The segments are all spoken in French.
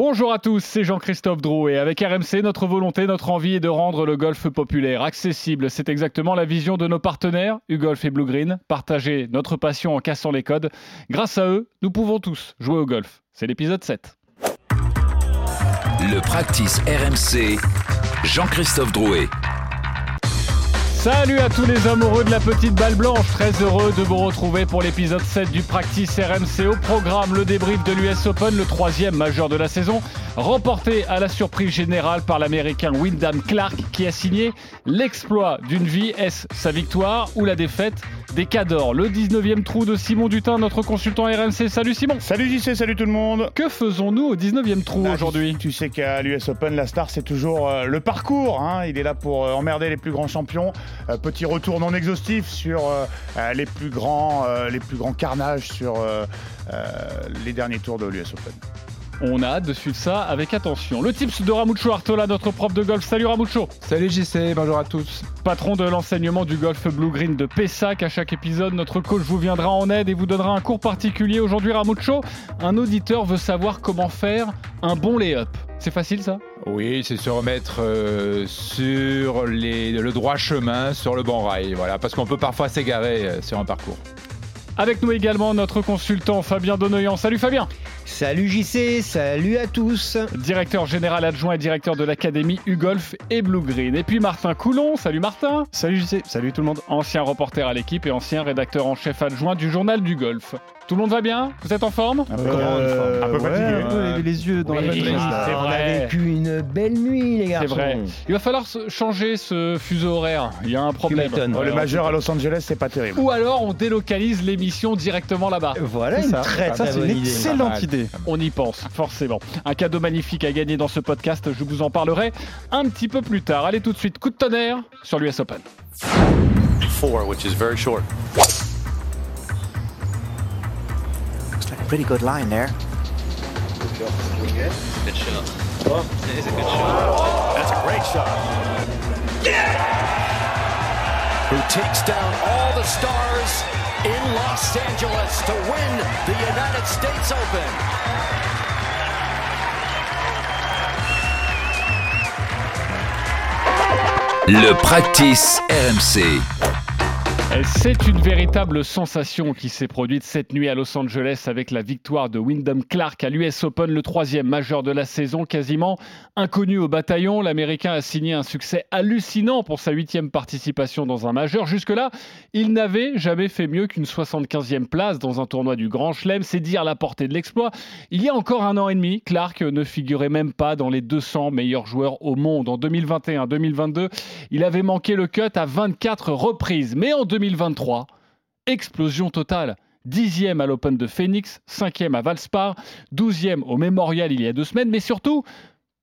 Bonjour à tous, c'est Jean-Christophe Drouet. Avec RMC, notre volonté, notre envie est de rendre le golf populaire accessible. C'est exactement la vision de nos partenaires, UGolf et Blue Green. Partager notre passion en cassant les codes. Grâce à eux, nous pouvons tous jouer au golf. C'est l'épisode 7. Le practice RMC, Jean-Christophe Drouet. Salut à tous les amoureux de la petite balle blanche, très heureux de vous retrouver pour l'épisode 7 du Practice RMC. Au programme, le débrief de l'US Open, le troisième majeur de la saison, remporté à la surprise générale par l'américain Wyndham Clark qui a signé l'exploit d'une vie. Est-ce sa victoire ou la défaite des Cadors? Le 19e trou de Simon Dutin, notre consultant RMC. Salut Simon Salut JC, salut tout le monde Que faisons-nous au 19e trou Bah, aujourd'hui? Tu sais qu'à l'US Open, la star, c'est toujours euh, le parcours. hein. Il est là pour euh, emmerder les plus grands champions. Euh, petit retour non exhaustif sur euh, euh, les, plus grands, les plus grands carnages sur les derniers tours de l'US Open. On a hâte de suivre ça avec attention. Le tips de Ramucho Artola, notre prof de golf. Salut Ramucho Salut JC, bonjour à tous. Patron de l'enseignement du golf Blue Green de Pessac. À chaque épisode, notre coach vous viendra en aide et vous donnera un cours particulier. Aujourd'hui, Ramucho, un auditeur veut savoir comment faire un bon lay-up. C'est facile ça? Oui, c'est se remettre euh, sur les- le droit chemin, sur le bon rail, voilà, parce qu'on peut parfois s'égarer euh, sur un parcours. Avec nous également notre consultant Fabien Donoyan. Salut Fabien Salut JC, salut à tous. Directeur général adjoint et directeur de l'académie U-Golf et Blue Green. Et puis Martin Coulon. Salut Martin Salut JC, salut tout le monde. Ancien reporter à l'équipe et ancien rédacteur en chef adjoint du journal du golf. Tout le monde va bien? Vous êtes en forme? Un peu, un peu ouais, fatigué. un peu les yeux dans Oui, la oui, c'est on vrai. a vécu une belle nuit les C'est vrai. Il va falloir changer ce fuseau horaire. Il y a un problème. Oh, le majeur à Los Angeles, c'est pas terrible. Ou alors on délocalise l'émission directement là-bas. Voilà C'est une ça. très Ça, très c'est bonne une idée. excellente Pas idée. On y pense, forcément. Un cadeau magnifique à gagner dans ce podcast, je vous en parlerai un petit peu plus tard. Allez tout de suite, coup de tonnerre sur l'US Open. four, which is very short. Looks like a pretty good line there. Good shot. It is a good shot. That's a great shot. Who takes down all the stars in Los Angeles to win the United States Open. Le practice RMC. C'est une véritable sensation qui s'est produite cette nuit à Los Angeles avec la victoire de Wyndham Clark à l'US Open, le troisième majeur de la saison, quasiment inconnu au bataillon. L'Américain a signé un succès hallucinant pour sa huitième participation dans un majeur. Jusque-là, il n'avait jamais fait mieux qu'une 75e place dans un tournoi du Grand Chelem. C'est dire la portée de l'exploit. Il y a encore un an et demi, Clark ne figurait même pas dans les 200 meilleurs joueurs au monde. En 2021-2022, il avait manqué le cut à 24 reprises. Mais en 2023, explosion totale. Dixième à l'Open de Phoenix, cinquième à Valspar, douzième au Memorial il y a deux semaines, mais surtout,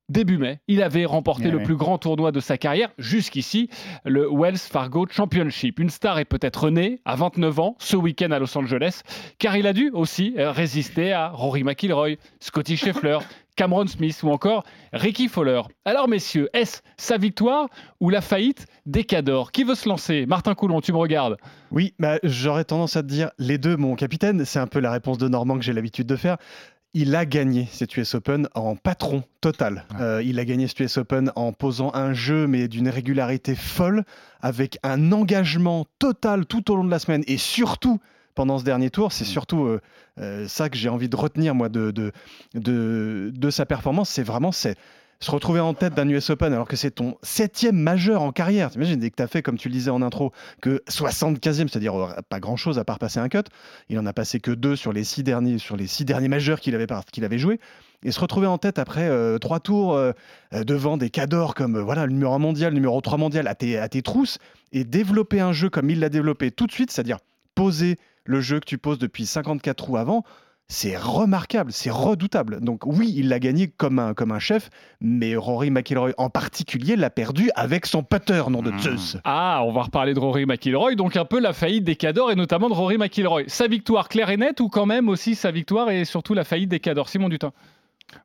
début mai, il avait remporté Ouais, le ouais. plus grand tournoi de sa carrière, jusqu'ici, le Wells Fargo Championship. Une star est peut-être née à 29 ans, ce week-end à Los Angeles, car il a dû aussi résister à Rory McIlroy, Scotty Scheffler, Cameron Smith ou encore Ricky Fowler. Alors messieurs, est-ce sa victoire ou la faillite des Cadors? Qui veut se lancer? Martin Coulon, tu me regardes. Oui, bah, j'aurais tendance à te dire les deux, mon capitaine. C'est un peu la réponse de Normand que j'ai l'habitude de faire. Il a gagné cet US Open en patron total. Euh, il a gagné cet US Open en posant un jeu, mais d'une régularité folle, avec un engagement total tout au long de la semaine et surtout pendant ce dernier tour. C'est surtout euh, euh, ça que j'ai envie de retenir, moi, de, de, de, de sa performance. C'est vraiment c'est se retrouver en tête d'un US Open alors que c'est ton septième majeur en carrière. T'imagines dès que tu as fait, comme tu le disais en intro, que 75e, c'est-à-dire euh, pas grand-chose à part passer un cut. Il en a passé que deux sur les six derniers, sur les six derniers majeurs qu'il avait, qu'il avait joué. Et se retrouver en tête après euh, trois tours euh, devant des cadors comme euh, voilà, le numéro 1 mondial, le numéro 3 mondial à tes, à tes trousses et développer un jeu comme il l'a développé tout de suite, c'est-à-dire poser le jeu que tu poses depuis 54 trous avant, c'est remarquable, c'est redoutable. Donc oui, il l'a gagné comme un, comme un chef, mais Rory McIlroy en particulier l'a perdu avec son putter, nom de Zeus. Ah, on va reparler de Rory McIlroy, donc un peu la faillite des Cadors et notamment de Rory McIlroy. Sa victoire claire et nette ou quand même aussi sa victoire et surtout la faillite des Cadors Simon Dutin?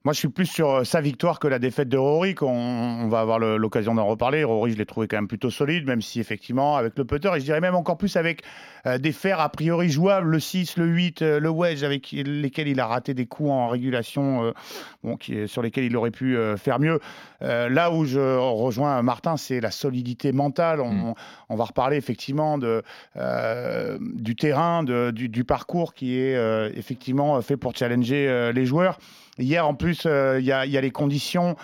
Moi, je suis plus sur euh, sa victoire que la défaite de Rory. qu'on- On, va avoir l'occasion d'en reparler. Rory, je l'ai trouvé quand même plutôt solide, même si effectivement, avec le putter, et je dirais même encore plus avec euh, des fers a priori jouables, le 6, le 8, euh, le wedge, avec lesquels il a raté des coups en régulation, euh, bon, qui, sur lesquels il aurait pu faire mieux. Là où je rejoins Martin, c'est la solidité mentale. On, on va reparler effectivement de, du terrain, de- du, du parcours qui est effectivement fait pour challenger les joueurs. Hier, en plus, euh, il y, a, il y a les conditions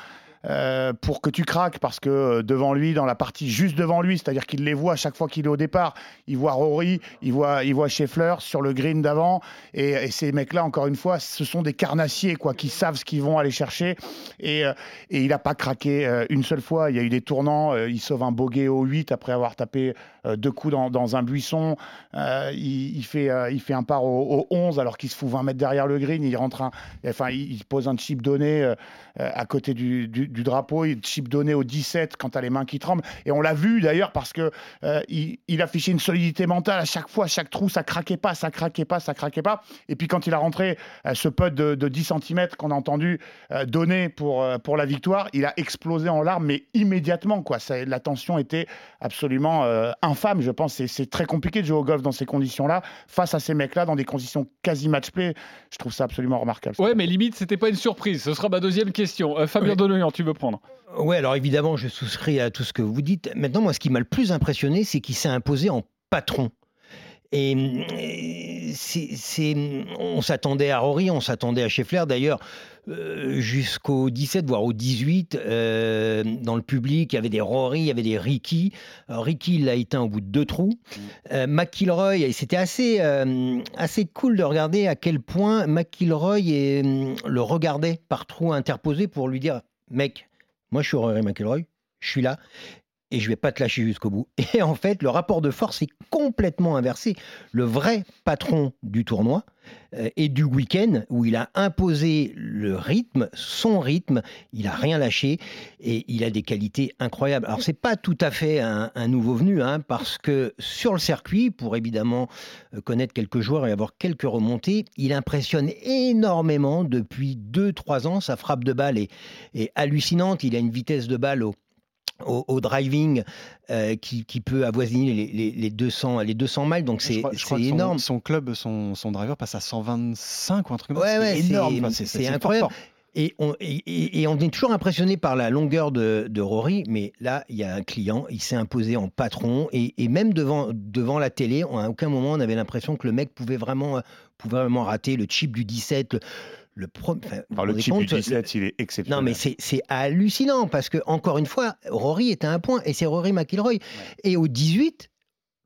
euh, pour que tu craques parce que euh, devant lui, dans la partie juste devant lui, c'est-à-dire qu'il les voit à chaque fois qu'il est au départ. Il voit Rory, il voit, il voit Scheffler sur le green d'avant. Et, ces mecs-là, encore une fois, ce sont des carnassiers quoi, qui savent ce qu'ils vont aller chercher. Et, euh, il n'a pas craqué une seule fois. Il y a eu des tournants. il sauve un bogey au 8 après avoir tapé deux coups dans, un buisson. Il, fait, il fait un par au, au 11 alors qu'il se fout 20 mètres derrière le green. Il rentre enfin, il, pose un chip donné à côté du- du drapeau. Il chip donné au 17 quand tu as les mains qui tremblent. Et on l'a vu d'ailleurs parce que euh, il, il affichait une solidité mentale à chaque fois, à chaque trou, ça craquait pas, ça craquait pas, ça craquait pas. Et puis quand il a rentré euh, ce putt de, de 10 cm qu'on a entendu euh, donner pour, pour la victoire, il a explosé en larmes, mais immédiatement. Quoi. Ça, la tension était absolument infâme, je pense. C'est- C'est très compliqué de jouer au golf dans ces conditions-là, face à ces mecs-là, dans des conditions quasi match-play. Je trouve ça absolument remarquable. Ouais, mais limite, c'était pas une surprise. Ce sera ma deuxième question. Fabien Oui. Tu veux prendre Oui, alors évidemment, je souscris à tout ce que vous dites. Maintenant, moi, ce qui m'a le plus impressionné, c'est qu'il s'est imposé en patron. Et euh, c'est, on s'attendait à Rory, on s'attendait à Scheffler. D'ailleurs, euh, jusqu'au 17, voire au 18, euh, dans le public, il y avait des Rory, il y avait des Ricky. Ricky, l'a éteint au bout de deux trous. Euh, McIlroy, c'était assez, assez cool de regarder à quel point McIlroy et, le regardait par trou interposé pour lui dire Mec, moi je suis Rory McIlroy, je suis là et je vais pas te lâcher jusqu'au bout. Et en fait, le rapport de force est complètement inversé. Le vrai patron du tournoi euh, et du week-end, où il a imposé le rythme, son rythme, il a rien lâché et il a des qualités incroyables. Alors c'est pas tout à fait un, nouveau venu, hein, parce que sur le circuit, pour évidemment euh, connaître quelques joueurs et avoir quelques remontées, il impressionne énormément depuis 2-3 ans. Sa frappe de balle est, est hallucinante. Il a une vitesse de balle au, au, au driving euh, qui, qui peut avoisiner les, les- les 200, les 200 miles. Donc c'est son- énorme. Son, club, son, son driver passe à 125 ou un truc comme Ouais, ça. ouais, c'est énorme. c'est- incroyable. Et on, et- et- et on est toujours impressionné par la longueur de, de Rory, mais là, il y a un client, il s'est imposé en patron, et, et même devant, devant la télé, à aucun moment on avait l'impression que le mec pouvait vraiment, euh, pouvait vraiment rater le chip du 17. Le, pro- enfin, vous le chip du compte, le- 17, il est exceptionnel. non, mais c'est c'est hallucinant parce que, encore une fois, Rory est à un point et c'est Rory McIlroy. Et au 18,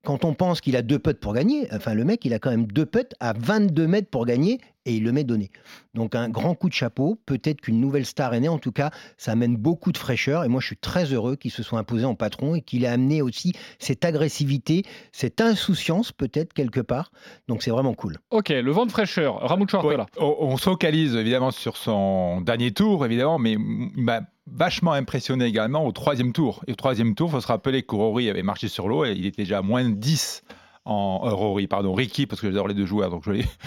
quand on pense qu'il a deux putts pour gagner, enfin, le mec, il a quand même deux putts à 22 mètres pour gagner et il le met donné. Donc, un grand coup de chapeau. Peut-être qu'une nouvelle star est née. En tout cas, ça amène beaucoup de fraîcheur. Et moi, je suis très heureux qu'il se soit imposé en patron et qu'il ait amené aussi cette agressivité, cette insouciance, peut-être, quelque part. Donc, c'est vraiment cool. Ok, le vent de fraîcheur. Ramucho Ouais, Artola. on, on se focalise évidemment sur son dernier tour, évidemment, mais il m'a vachement impressionné également au troisième tour. Et au troisième tour, il faut se rappeler que Rory avait marché sur l'eau et il était déjà à moins de 10 en euh, Rory, pardon, Ricky, parce que j'adore les deux joueurs, donc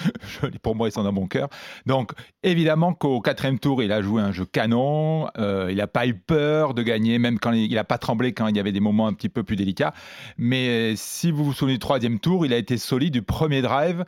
pour moi, ils sont dans mon cœur. Donc, évidemment qu'au quatrième tour, il a joué un jeu canon, euh, il n'a pas eu peur de gagner, même quand il n'a pas tremblé quand il y avait des moments un petit peu plus délicats. Mais si vous vous souvenez du troisième tour, il a été solide du premier drive.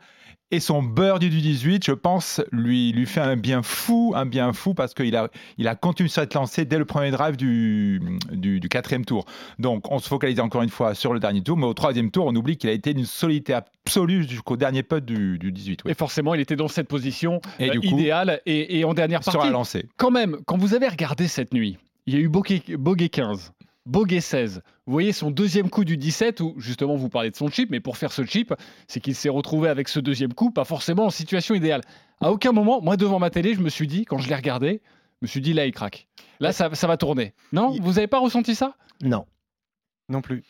Et son birdie du 18, je pense, lui, lui fait un bien fou, un bien fou, parce qu'il a, il a continué à se lancer dès le premier drive du, du, du quatrième tour. Donc, on se focalise encore une fois sur le dernier tour, mais au troisième tour, on oublie qu'il a été d'une solidité absolue jusqu'au dernier putt du, du 18. oui. Et forcément, il était dans cette position Et euh, coup, idéale. Et, et en dernière sur partie, la lancée. quand même, quand vous avez regardé cette nuit, il y a eu bogey 15, bogey 16. Vous voyez son deuxième coup du 17, où justement vous parlez de son chip, mais pour faire ce chip, c'est qu'il s'est retrouvé avec ce deuxième coup, pas forcément en situation idéale. À aucun moment, moi devant ma télé, je me suis dit, quand je l'ai regardé, je me suis dit là il craque. Là ça, ça va tourner. Non? Vous n'avez pas ressenti ça? Non. Non plus.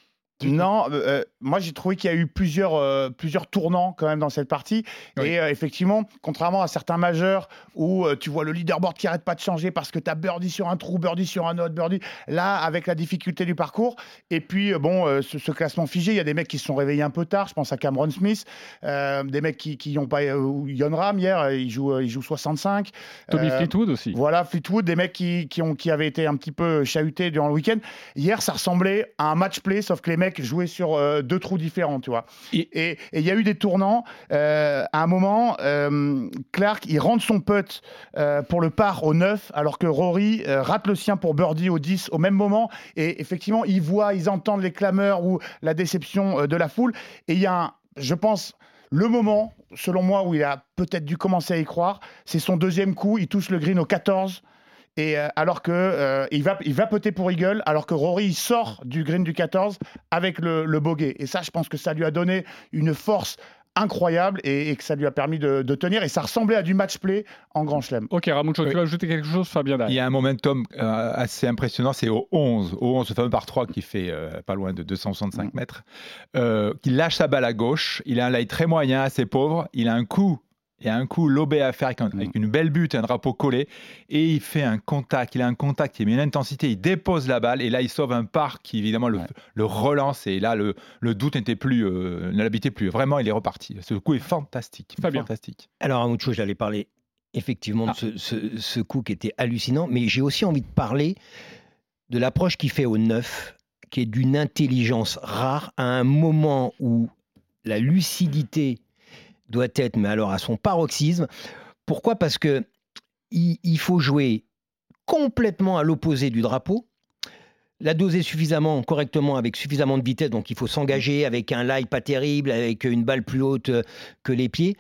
Non, euh, moi j'ai trouvé qu'il y a eu plusieurs, euh, plusieurs tournants quand même dans cette partie. Oui. Et euh, effectivement, contrairement à certains majeurs où euh, tu vois le leaderboard qui arrête pas de changer parce que tu as birdie sur un trou, birdie sur un autre, birdie. Là, avec la difficulté du parcours. Et puis, euh, bon, euh, ce, ce classement figé, il y a des mecs qui se sont réveillés un peu tard. Je pense à Cameron Smith, euh, des mecs qui qui ont pas. Euh, Yon Ram hier, euh, il joue, euh, il joue 65. Tommy Euh, Fleetwood aussi. Voilà, Fleetwood, des mecs qui, qui, ont, qui avaient été un petit peu chahutés durant le week-end. Hier, ça ressemblait à un match play, sauf que les mecs jouaient sur euh, deux trous différents, tu vois. Et- il y a eu des tournants. Euh, à un moment, euh, Clark, il rentre son putt pour le par au 9, alors que Rory rate le sien pour birdie au 10 au même moment. Et effectivement, ils voient, ils entendent les clameurs ou la déception de la foule. Et il y a, un, je pense, le moment, selon moi, où il a peut-être dû commencer à y croire, c'est son deuxième coup. Il touche le green au 14. Et euh, alors que euh, il va il va poter pour Eagle, alors que Rory il sort du green du 14 avec le, le bogey. Et ça, je pense que ça lui a donné une force incroyable et, et que ça lui a permis de, de tenir. Et ça ressemblait à du match play en Grand Chelem. Ok, Ramucho, Oui. tu vas ajouter quelque chose, Fabien Il y a un momentum euh, assez impressionnant, c'est au 11, au 11, ce fameux par 3 qui fait euh, pas loin de 265 mètres, euh, qui lâche sa balle à gauche, il a un lie très moyen, assez pauvre, il a un coup, il a un coup lobé à faire avec, un- avec une belle butte, un drapeau collé, et il fait un contact, il a un contact, il met une intensité, il dépose la balle, et là il sauve un par qui évidemment le, le relance, et là le, le doute n'était plus, euh, ne l'habitait plus, vraiment il est reparti. Ce coup est fantastique, Fabien. fantastique. Alors, à autre chose, j'allais parler effectivement Ah. de ce, ce- ce coup qui était hallucinant, mais j'ai aussi envie de parler de l'approche qu'il fait au 9, qui est d'une intelligence rare à un moment où la lucidité doit être, mais alors à son paroxysme. Pourquoi? Parce que il, il faut jouer complètement à l'opposé du drapeau. La doser suffisamment, correctement, avec suffisamment de vitesse. Donc, il faut s'engager avec un lie pas terrible, avec une balle plus haute euh, que les pieds.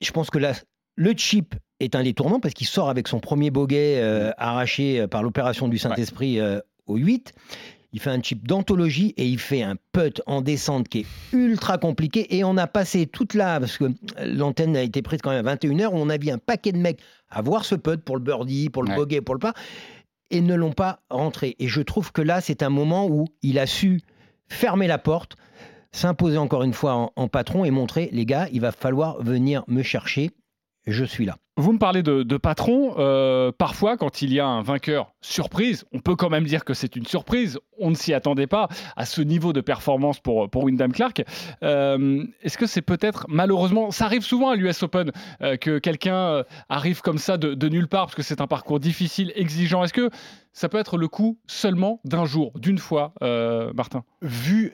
Je pense que là, le chip est un détournant parce qu'il sort avec son premier bogey euh, arraché euh, par l'opération du Saint-Esprit euh, au 8. Il fait un chip d'anthologie et il fait un putt en descente qui est ultra compliqué. Et on a passé toute là, parce que l'antenne a été prise quand même à 21h, où on a vu un paquet de mecs à voir ce putt pour le birdie, pour le Ouais. bogey, pour le pas, et ne l'ont pas rentré. Et je trouve que là, c'est un moment où il a su fermer la porte, s'imposer encore une fois en, en patron et montrer, les gars, il va falloir venir me chercher. Je suis là. Vous me parlez de, de patron. euh, parfois, quand il y a un vainqueur surprise, on peut quand même dire que c'est une surprise. On ne s'y attendait pas à ce niveau de performance pour, pour Wyndham Clark. Euh, Est-ce que c'est peut-être, malheureusement, ça arrive souvent à l'US Open euh, que quelqu'un arrive comme ça de, de nulle part parce que c'est un parcours difficile, exigeant. Est-ce que ça peut être le coup seulement d'un jour, d'une fois, euh, Martin vu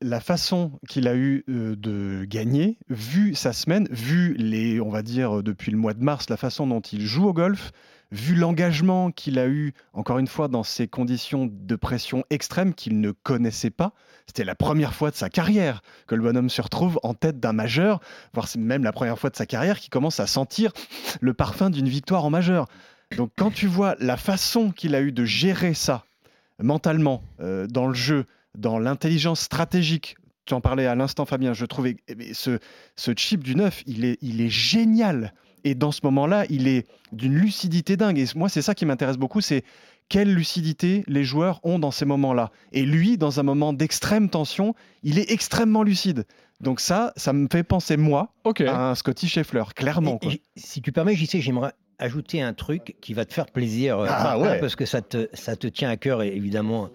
la façon qu'il a eu euh, de gagner, vu sa semaine, vu les, on va dire euh, depuis le mois de mars, la façon dont il joue au golf, vu l'engagement qu'il a eu, encore une fois, dans ces conditions de pression extrême qu'il ne connaissait pas. C'était la première fois de sa carrière que le bonhomme se retrouve en tête d'un majeur, voire même la première fois de sa carrière qu'il commence à sentir le parfum d'une victoire en majeur. Donc quand tu vois la façon qu'il a eu de gérer ça mentalement, euh, dans le jeu, dans l'intelligence stratégique. Tu en parlais à l'instant, Fabien. Je trouvais eh ce, ce chip du 9, il est, il est génial. Et dans ce moment-là, il est d'une lucidité dingue. Et moi, c'est ça qui m'intéresse beaucoup, c'est quelle lucidité les joueurs ont dans ces moments-là. Et lui, dans un moment d'extrême tension, il est extrêmement lucide. Donc ça, ça me fait penser, moi, à un Scotty Scheffler, clairement. Et- quoi. et si tu permets, JC, j'aimerais ajouter un truc qui va te faire plaisir, euh, Ah, Martin, ouais. parce que ça te, ça te tient à cœur, et évidemment,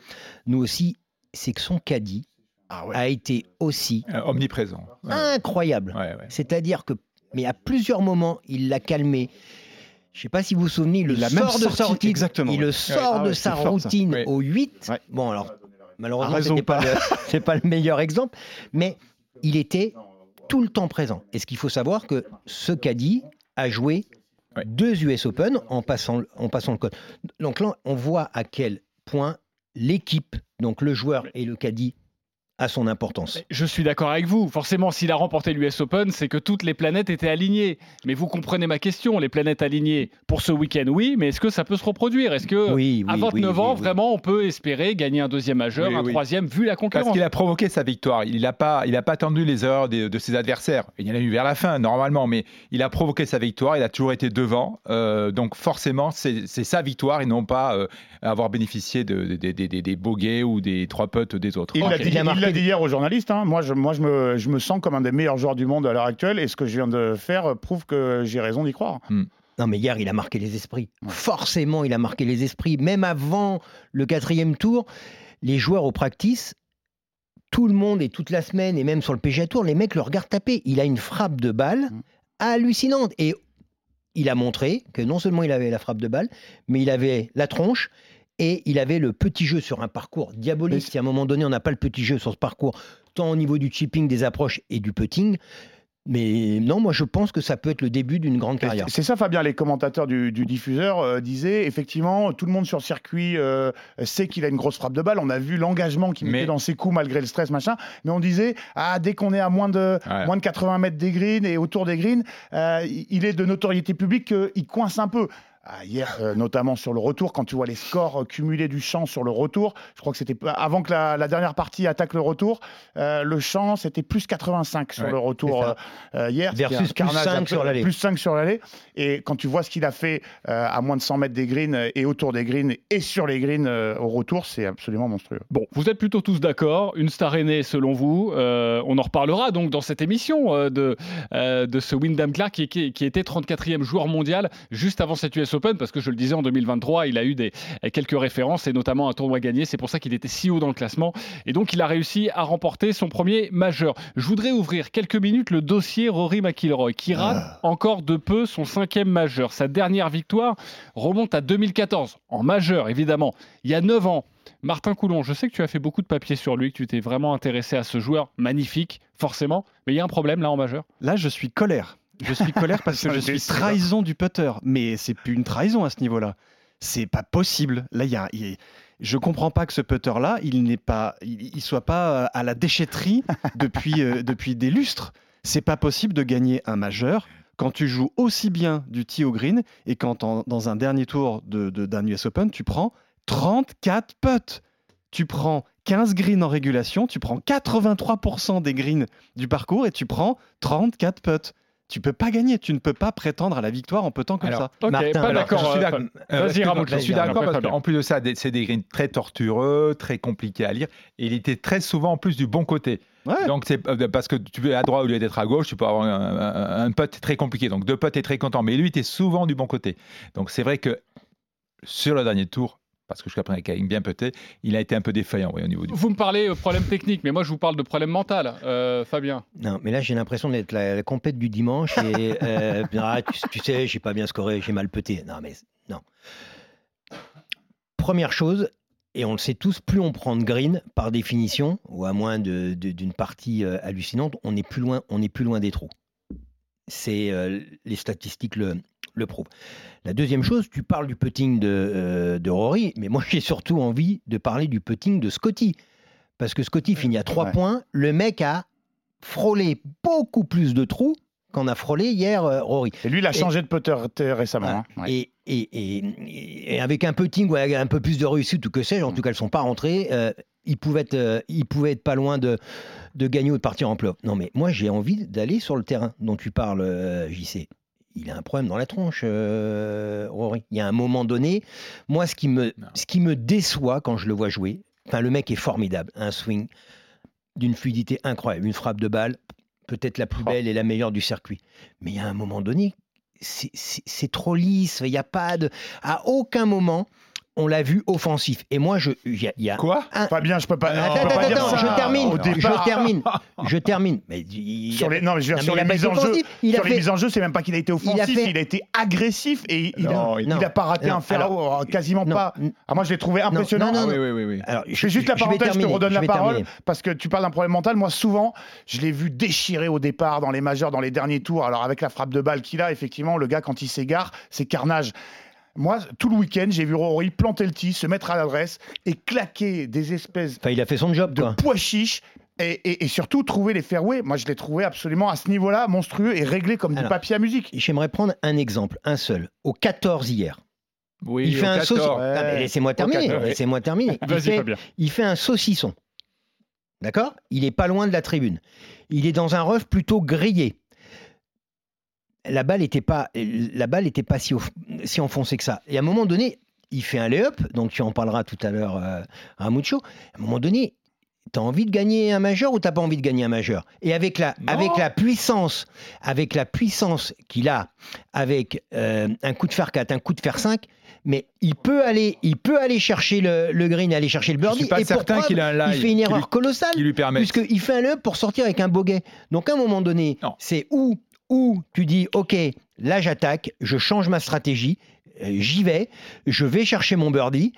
nous aussi, c'est que son caddie Ah ouais. a été aussi Euh, omniprésent. Ouais. incroyable. Ouais, ouais. C'est-à-dire que, mais à plusieurs moments, il l'a calmé. Je ne sais pas si vous vous souvenez, il le l'a sort de sa sorti, routine. exactement, Il ouais. le sort Ah de ouais, sa fort, routine Ouais. au 8. Ouais. Bon, alors, malheureusement, ce n'est pas, pas. le- c'est pas le meilleur exemple, mais il était tout le temps présent. Et ce qu'il faut savoir, que ce caddie a joué Ouais. deux US Open en passant, en passant le code. Donc là, on voit à quel point l'équipe, donc le joueur et le caddie, a son importance. Je suis d'accord avec vous. Forcément, s'il a remporté l'US Open, c'est que toutes les planètes étaient alignées. Mais vous comprenez ma question, les planètes alignées pour ce week-end, oui, mais est-ce que ça peut se reproduire? Est-ce que Oui, à oui, 29 oui, ans, oui, oui. vraiment, on peut espérer gagner un deuxième majeur, Oui, un oui. troisième, vu la Parce concurrence? qu'il a provoqué sa victoire. Il n'a pas, il a pas attendu les erreurs de, de ses adversaires. Il y en a eu vers la fin, normalement, mais il a provoqué sa victoire. Il a toujours été devant. Euh, donc forcément, c'est sa victoire et non pas euh, avoir bénéficié de, de- de- de- des- des bogeys ou des trois putts des autres. Il l'a Ok. dit, Il a il marqué l'a des- dit hier aux journalistes. hein. Moi, je, moi je, me, je me sens comme un des meilleurs joueurs du monde à l'heure actuelle. Et ce que je viens de faire euh, prouve que j'ai raison d'y croire. Non, mais hier, il a marqué les esprits. Ouais. Forcément, il a marqué les esprits. Même avant le quatrième tour, les joueurs au practice, tout le monde et toute la semaine, et même sur le PGA Tour, les mecs le regardent taper. Il a une frappe de balle Mm. hallucinante. Et il a montré que non seulement il avait la frappe de balle, mais il avait la tronche. Et il avait le petit jeu sur un parcours diabolique. Mais- Si à un moment donné, on n'a pas le petit jeu sur ce parcours, tant au niveau du chipping, des approches et du putting. Mais non, moi je pense que ça peut être le début d'une grande carrière. C'est ça, Fabien. Les commentateurs du, du diffuseur euh, disaient effectivement, tout le monde sur le circuit euh, sait qu'il a une grosse frappe de balle. On a vu l'engagement qu'il mettait Mais- dans ses coups malgré le stress, machin. Mais on disait, ah, dès qu'on est à moins de, Ouais. moins de 80 mètres des greens et autour des greens, euh, il est de notoriété publique qu'il coince un peu. Ah, hier, euh, notamment sur le retour, quand tu vois les scores euh, cumulés du champ sur le retour, je crois que c'était avant que la, la dernière partie attaque le retour, euh, le champ c'était plus 85 sur Ouais, le retour euh, hier. Versus plus carnage 5 un peu- sur l'allée. Plus 5 sur l'allée. Et quand tu vois ce qu'il a fait à moins de 100 mètres des greens et autour des greens et sur les greens au retour, c'est absolument monstrueux. Bon, vous êtes plutôt tous d'accord. Une star est née, selon vous. On en reparlera donc dans cette émission de, de ce Wyndham Clark qui, qui- qui était 34e joueur mondial juste avant cette US Open, parce que je le disais, en 2023, il a eu des, quelques références et notamment un tournoi gagné. C'est pour ça qu'il était si haut dans le classement. Et donc, il a réussi à remporter son premier majeur. Je voudrais ouvrir quelques minutes le dossier Rory McIlroy, qui rate encore de peu son cinquième majeur. Sa dernière victoire remonte à 2014, en majeur évidemment, il y a 9 ans. Martin Coulon, je sais que tu as fait beaucoup de papiers sur lui, que tu t'es vraiment intéressé à ce joueur magnifique, forcément, mais il y a un problème là en majeur? Là, je suis colère. Je suis colère parce que je suis trahison du putter. Mais c'est plus une trahison à ce niveau-là. C'est pas possible. Là, il y a, il y a- je comprends pas que ce putter-là, il n'est pas, il, il soit pas euh, à la déchetterie depuis, euh, depuis des lustres. C'est pas possible de gagner un majeur quand tu joues aussi bien du tee au green et quand en- dans un dernier tour de- d'un US Open, tu prends 34 putts. Tu prends 15 greens en régulation, tu prends 83% des greens du parcours et tu prends 34 putts. Tu peux pas gagner, tu ne peux pas prétendre à la victoire en puttant comme Alors, ça. Ok, Martin, pas d'accord. je suis d'accord. Fab- Vas-y. Je suis d'accord parce qu'en plus de ça, c'est des greens très tortueux, très compliqués à lire. Et il était très souvent en plus du bon côté. Ouais. Donc c'est euh, parce que tu es à droite au lieu d'être à gauche, tu peux avoir un, un, putt très compliqué. Donc deux putts, tu es très content. Mais lui, il était souvent du bon côté. Donc c'est vrai que sur le dernier tour, parce que jusqu'à présent, il a bien puté, il a été un peu défaillant oui, au niveau du. Vous me parlez de problème technique, mais moi je vous parle de problème mental, euh, Fabien. Non, mais là, j'ai l'impression d'être la, la compète du dimanche et euh, ah, tu, tu sais, j'ai pas bien scoré, j'ai mal pété. Non, mais non. Première chose, et on le sait tous, plus on prend de green, par définition, ou à moins de- de- d'une partie euh, hallucinante, on est plus loin, on est plus loin des trous. C'est euh, les statistiques le, le prouvent. La deuxième chose, tu parles du putting de, euh, de Rory, mais moi j'ai surtout envie de parler du putting de Scotty. Parce que Scotty finit à 3 Ouais. points, le mec a frôlé beaucoup plus de trous qu'en a frôlé hier euh, Rory. Et lui, il a changé de putter t- récemment. hein. Ouais. Et, et- et- avec un putting ou avec un peu plus de réussite ou que sais-je, en tout cas, elles ne sont pas rentrées. euh, il, pouvait être, euh, il pouvait être pas loin de, de gagner ou de partir en play Non, mais moi, j'ai envie d'aller sur le terrain dont tu parles, euh, JC. Il a un problème dans la tronche, euh, Rory. Il y a un moment donné, moi, ce qui me, Non. ce qui me déçoit quand je le vois jouer, enfin, le mec est formidable. Un swing d'une fluidité incroyable, une frappe de balle, peut-être la plus Oh. belle et la meilleure du circuit. Mais il y a un moment donné, c'est trop lisse. Il n'y a pas de. À aucun moment, on l'a vu offensif. Et moi, je. il y a- y a Quoi Fabien, je peux pas, Attends, je peux pas attends, dire attends, ça. je termine, Au départ, je termine, je termine. Mais il- Sur les, non, mais je veux dire, Non, sur les mises en jeu. Il sur les mises en jeu, c'est même pas qu'il a été offensif, il a, fait- été agressif et il Non, a, il- il a pas raté Non, un fer, alors- quasiment non, pas. Ah, moi, je l'ai trouvé impressionnant. non, Ah non, oui, oui, oui, oui. Alors, Je fais juste la parenthèse, je te redonne la parole parce que tu parles d'un problème mental. Moi, souvent, je l'ai vu déchirer au départ dans les majeurs, dans les derniers tours. Alors, avec la frappe de balle qu'il a, effectivement, le gars, quand il s'égare, c'est carnage. Moi, tout le week-end, j'ai vu Rory planter le tee, se mettre à l'adresse et claquer des espèces Enfin, il a fait son job, de quoi. pois chiches Et, et- et surtout, trouver les fairways, moi je l'ai trouvé absolument à ce niveau-là monstrueux et réglé comme du papier à musique. J'aimerais prendre un exemple, un seul. Au 14 hier. Oui, il fait un 14. saucisson. ouais. Laissez-moi terminer. 14, ouais. Laissez-moi terminer. Il fait, il fait un saucisson. D'accord? Il est pas loin de la tribune. Il est dans un rough plutôt grillé. La balle n'était pas, la balle était pas si, enfoncée que ça. Et à un moment donné, il fait un lay-up, donc tu en parleras tout à l'heure euh, à Mucho. À un moment donné, tu as envie de gagner un majeur ou t'as pas envie de gagner un majeur? Et avec la, Non. avec la puissance, avec la puissance qu'il a, avec euh, un coup de fer 4, un coup de fer 5, mais il peut aller, il peut aller chercher le, le green, aller chercher le Je birdie. suis pas et certain qu'il a un live il fait une erreur lui- colossale. qui lui permet. Puisqu'il fait un lay-up pour sortir avec un bogey. Donc à un moment donné, c'est où, où tu dis, OK, là j'attaque, je change ma stratégie, euh, j'y vais, je vais chercher mon birdie,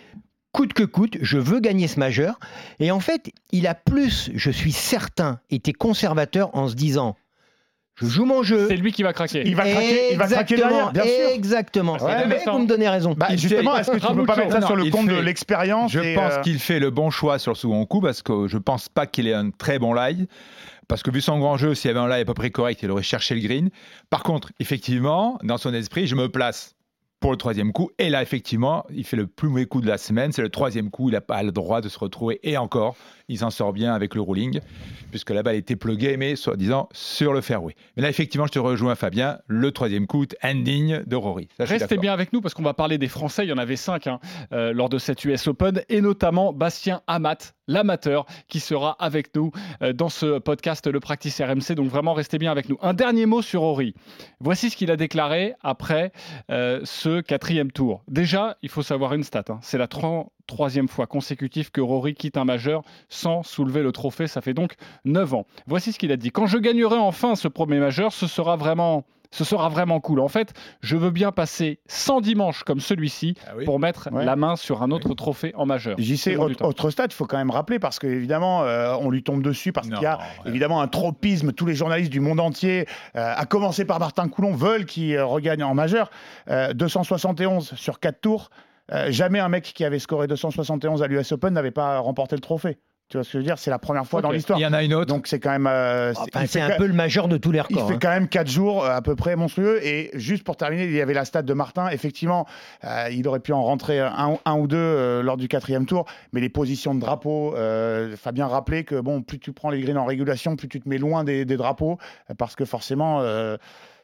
coûte que coûte, je veux gagner ce majeur. Et en fait, il a plus, je suis certain, été conservateur en se disant, je joue mon jeu. C'est lui qui va craquer. Il va craquer, il va craquer derrière, bien sûr. Exactement. Ouais, Mais vous me donnez raison. Bah, justement, est-ce que tu peux Ramucho. pas mettre ça Non, sur le compte de l'expérience Je et, pense euh, qu'il fait le bon choix sur le second coup parce que je pense pas qu'il ait un très bon lie. Parce que vu son grand jeu, s'il y avait un lie à peu près correct, il aurait cherché le green. Par contre, effectivement, dans son esprit, je me place pour le troisième coup. Et là, effectivement, il fait le plus mauvais coup de la semaine. C'est le troisième coup. Il n'a pas le droit de se retrouver. Et encore, il s'en sort bien avec le rolling, puisque la balle était pluguée, mais soi-disant sur le fairway. Mais là, effectivement, je te rejoins, Fabien. Le troisième coup, indigne de Rory. Ça, Restez bien avec nous parce qu'on va parler des Français. Il y en avait cinq hein, euh, lors de cette US Open et notamment Bastien Amat, l'amateur, qui sera avec nous euh, dans ce podcast Le Practice RMC. Donc vraiment, restez bien avec nous. Un dernier mot sur Rory. Voici ce qu'il a déclaré après euh, ce quatrième tour. Déjà, il faut savoir une stat. hein. C'est la 33e fois consécutive que Rory quitte un majeur sans soulever le trophée. Ça fait donc 9 ans. Voici ce qu'il a dit. Quand je gagnerai enfin ce premier majeur, ce sera vraiment... Ce sera vraiment cool. En fait, je veux bien passer 100 dimanches comme celui-ci Ah oui. pour mettre Ouais. la main sur un autre trophée en majeur. JC, Selon du autre, stade, il faut quand même rappeler parce qu'évidemment, on lui tombe dessus parce qu'il y a ouais. évidemment un tropisme. Tous les journalistes du monde entier, euh, à commencer par Martin Coulon, veulent qu'il euh, regagne en majeur. Euh, 271 sur 4 tours. Euh, jamais un mec qui avait scoré 271 à l'US Open n'avait pas remporté le trophée. Tu vois ce que je veux dire? C'est la première fois dans l'histoire. Il y en a une autre. Donc c'est quand même. euh, c'est- Enfin, il c'est fait un peu le majeur de tous les Il records. fait hein. quand même 4 jours euh, à peu près monstrueux. Et juste pour terminer, il y avait la stat de Martin. Effectivement, euh, il aurait pu en rentrer un, un ou deux euh, lors du quatrième tour. Mais les positions de drapeau, euh, Fabien rappelait que bon, plus tu prends les greens en régulation, plus tu te mets loin des, des drapeaux. Parce que forcément, euh,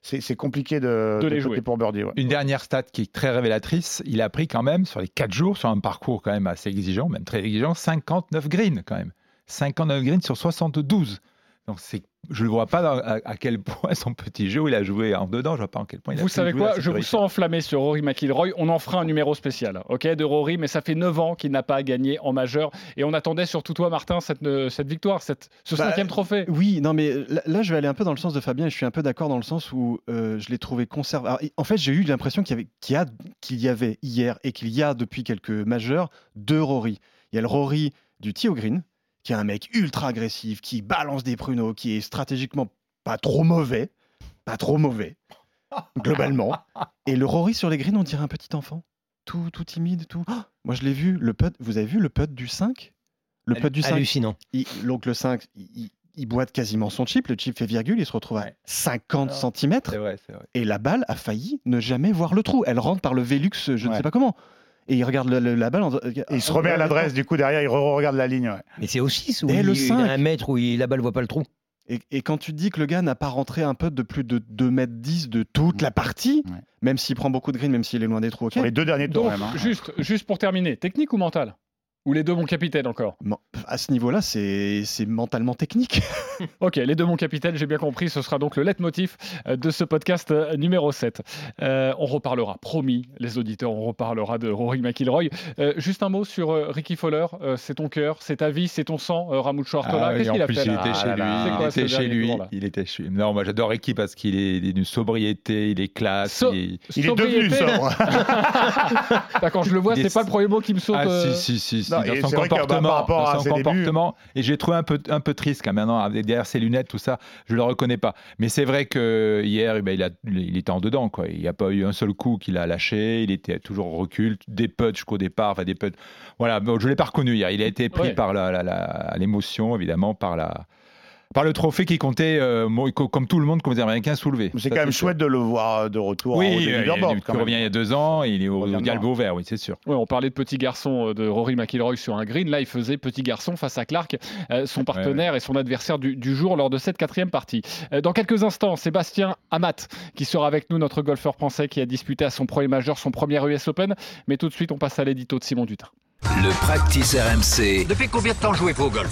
c'est compliqué de, De les jouer. pour birdie. ouais. Une dernière stat qui est très révélatrice, il a pris quand même sur les 4 jours, sur un parcours quand même assez exigeant, même très exigeant, 59 greens quand même. 59 greens sur 72. Donc c'est, je ne vois pas dans- à, à quel point son petit jeu, il a joué en dedans, je ne vois pas en quel point il a Vous savez quoi Je vous sens enflammé sur Rory McIlroy. On en fera un numéro spécial, ok, de Rory, mais ça fait 9 ans qu'il n'a pas gagné en majeur. Et on attendait surtout toi, Martin, cette, euh, cette victoire, cette, ce Bah, cinquième trophée. Oui, non, mais là, là, je vais aller un peu dans le sens de Fabien et je suis un peu d'accord dans le sens où euh, je l'ai trouvé conservateur. En fait, j'ai eu l'impression qu'il y, avait, qu'il y, a- qu'il y avait hier et qu'il y a depuis quelques majeurs deux Rory. Il y a le Rory du Tio Green, qui est un mec ultra agressif, qui balance des pruneaux, qui est stratégiquement pas trop mauvais, pas trop mauvais, globalement. Et le Rory sur les greens, on dirait un petit enfant, tout, tout timide, tout. Oh, moi, je l'ai vu, le putt, vous avez vu le putt du 5 Le putt du 5 Hallucinant. il- donc le 5, il, il- il boite quasiment son chip, le chip fait virgule, il se retrouve à Ouais. 50 Ah. cm vrai, vrai. et la balle a failli ne jamais voir le trou. Elle rentre par le Velux, je ne sais pas comment. Et il regarde le- le- la balle. en- Et il se remet à l'adresse, du coup, derrière, il re- regarde la ligne. ouais. Mais c'est aussi Et il, le il a 5. un mètre où il, la balle voit pas le trou. Et, et quand tu dis que le gars n'a pas rentré un putt de plus de 2 mètres 10 de toute la partie, Ouais. même s'il prend beaucoup de green, même s'il est loin des trous, ok. Sur les deux derniers tours, Donc, même. hein. juste, juste pour terminer, technique ou mental? Ou les deux, mon capitaine, encore Bon, à ce niveau-là, c'est c'est mentalement technique. Ok, les deux, mon capitaine, j'ai bien compris. Ce sera donc le leitmotiv euh, de ce podcast euh, numéro 7. Euh, on reparlera, promis, les auditeurs, on reparlera de Rory McIlroy. Euh, juste un mot sur euh, Ricky Fowler. Euh, c'est ton cœur, c'est ta vie, c'est ton sang, euh, Ramucho Artola. Ah Qu'est-ce en qu'il a plus, fait il était Ah chez là lui. Il était chez lui. tour, là Il était chez lui. Non, moi j'adore Ricky parce qu'il est d'une sobriété, il est classe. So- il est- Il est devenu sobre. Ah, Quand je le vois, c'est est- pas le premier mot qui me saute. Ah euh, si si si. si. Dans et son c'est vrai que, bah, comportement. par rapport à débuts- comportement. Et j'ai trouvé un peu, un peu triste quand maintenant, avec- derrière ses lunettes, tout ça, je le reconnais pas. Mais c'est vrai que hier, eh ben, il, a, il était en dedans. Quoi. Il n'y a pas eu un seul coup qu'il a lâché. Il était toujours au recul, des putts jusqu'au départ. Enfin, des putts. Voilà, bon, je ne l'ai pas reconnu hier. Il a été pris Ouais. par la- la- la- l'émotion, évidemment, par la. Par le trophée qui comptait, euh, comme tout le monde, comme les Américains, soulevé. C'est quand même sûr. chouette de le voir de retour Oui, au euh, il, il revient il y a deux ans, il est au, loin. vert, oui, c'est sûr. Ouais, on parlait de petit garçon euh, de Rory McIlroy sur un green. Là, il faisait petit garçon face à Clark, euh, son partenaire et son adversaire du, du jour lors de cette quatrième partie. Euh, dans quelques instants, Sébastien Amat qui sera avec nous, notre golfeur français qui a disputé à son premier majeur, son premier US Open. Mais tout de suite, on passe à l'édito de Simon Dutin. Le practice RMC. Depuis combien de temps jouez-vous au golf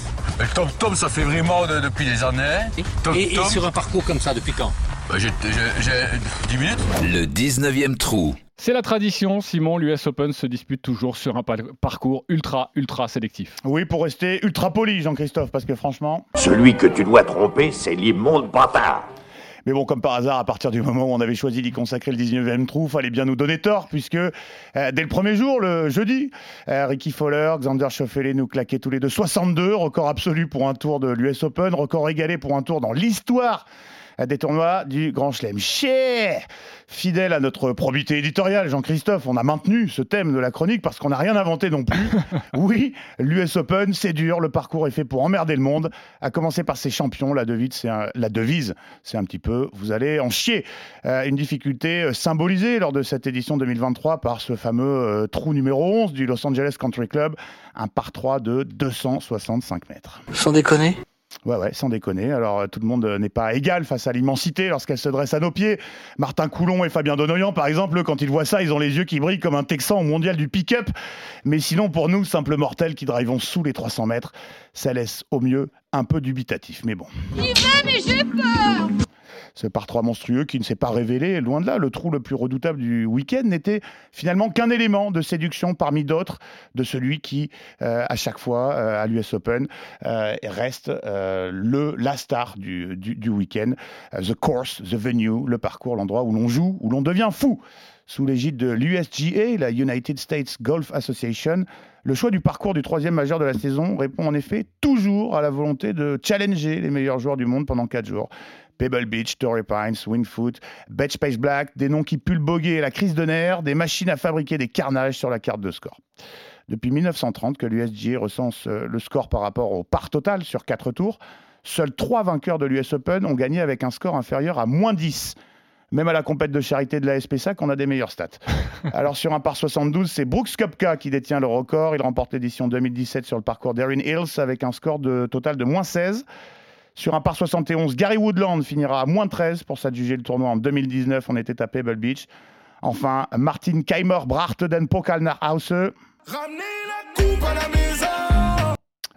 Tom Tom, ça fait vraiment de- depuis des années. Tom et, et Tom, sur un parcours comme ça, depuis quand bah, j'ai j'ai- j'ai 10 minutes. Le 19e trou. C'est la tradition, Simon, l'US Open se dispute toujours sur un par- parcours ultra, ultra sélectif. Oui, pour rester ultra poli, Jean-Christophe, parce que franchement. Celui que tu dois tromper, c'est l'immonde bâtard. Mais bon, comme par hasard, à partir du moment où on avait choisi d'y consacrer le 19e trou, fallait bien nous donner tort, puisque euh, dès le premier jour, le jeudi, euh, Ricky Fowler, Xander Schauffele nous claquaient tous les deux 62, record absolu pour un tour de l'US Open, record égalé pour un tour dans l'histoire euh, des tournois du Grand Chelem. Cher Fidèle à notre probité éditoriale, Jean-Christophe, on a maintenu ce thème de la chronique parce qu'on n'a rien inventé non plus. oui, l'US Open, c'est dur, le parcours est fait pour emmerder le monde, à commencer par ses champions. La devise, c'est un, la devise, c'est un petit peu, vous allez en chier. Euh, une difficulté euh, symbolisée lors de cette édition 2023 par ce fameux euh, trou numéro 11 du Los Angeles Country Club, un par 3 de 265 mètres. Sans déconner Ouais, ouais, sans déconner. Alors, euh, tout le monde euh, n'est pas égal face à l'immensité lorsqu'elle se dresse à nos pieds. Martin Coulon et Fabien Donoyan, par exemple, quand ils voient ça, ils ont les yeux qui brillent comme un Texan au mondial du pick-up. Mais sinon, pour nous, simples mortels qui drivons sous les 300 mètres, ça laisse au mieux un peu dubitatif. Mais bon. Ce par 3 monstrueux qui ne s'est pas révélé, loin de là, le trou le plus redoutable du week-end n'était finalement qu'un élément de séduction parmi d'autres de celui qui, euh, à chaque fois, euh, à l'US Open, euh, reste le, la star du, du, du week-end. The course, the venue, le parcours, l'endroit où l'on joue, où l'on devient fou. Sous l'égide de l'USGA, la United States Golf Association, le choix du parcours du troisième majeur de la saison répond en effet toujours à la volonté de challenger les meilleurs joueurs du monde pendant quatre jours. Pebble Beach, Torrey Pines, Wingfoot, Betch Pace Black, des noms qui puent le boguer et la crise de nerfs, des machines à fabriquer des carnages sur la carte de score. Depuis 1930 que l'USGA recense euh, le score par rapport au par total sur quatre tours, seuls trois vainqueurs de l'US Open ont gagné avec un score inférieur à moins 10. Même à la compète de charité de la SPSAC, on a des meilleures stats. Alors sur un par 72, c'est Brooks Koepka qui détient le record. Il remporte l'édition 2017 sur le parcours d'Erin Hills avec un score de, total de moins 16. Sur un par 71, Gary Woodland finira à moins 13 pour s'adjuger le tournoi en 2019. On était à Pebble Beach. Enfin, Martin Keimer brachte den Pokal nach Hause.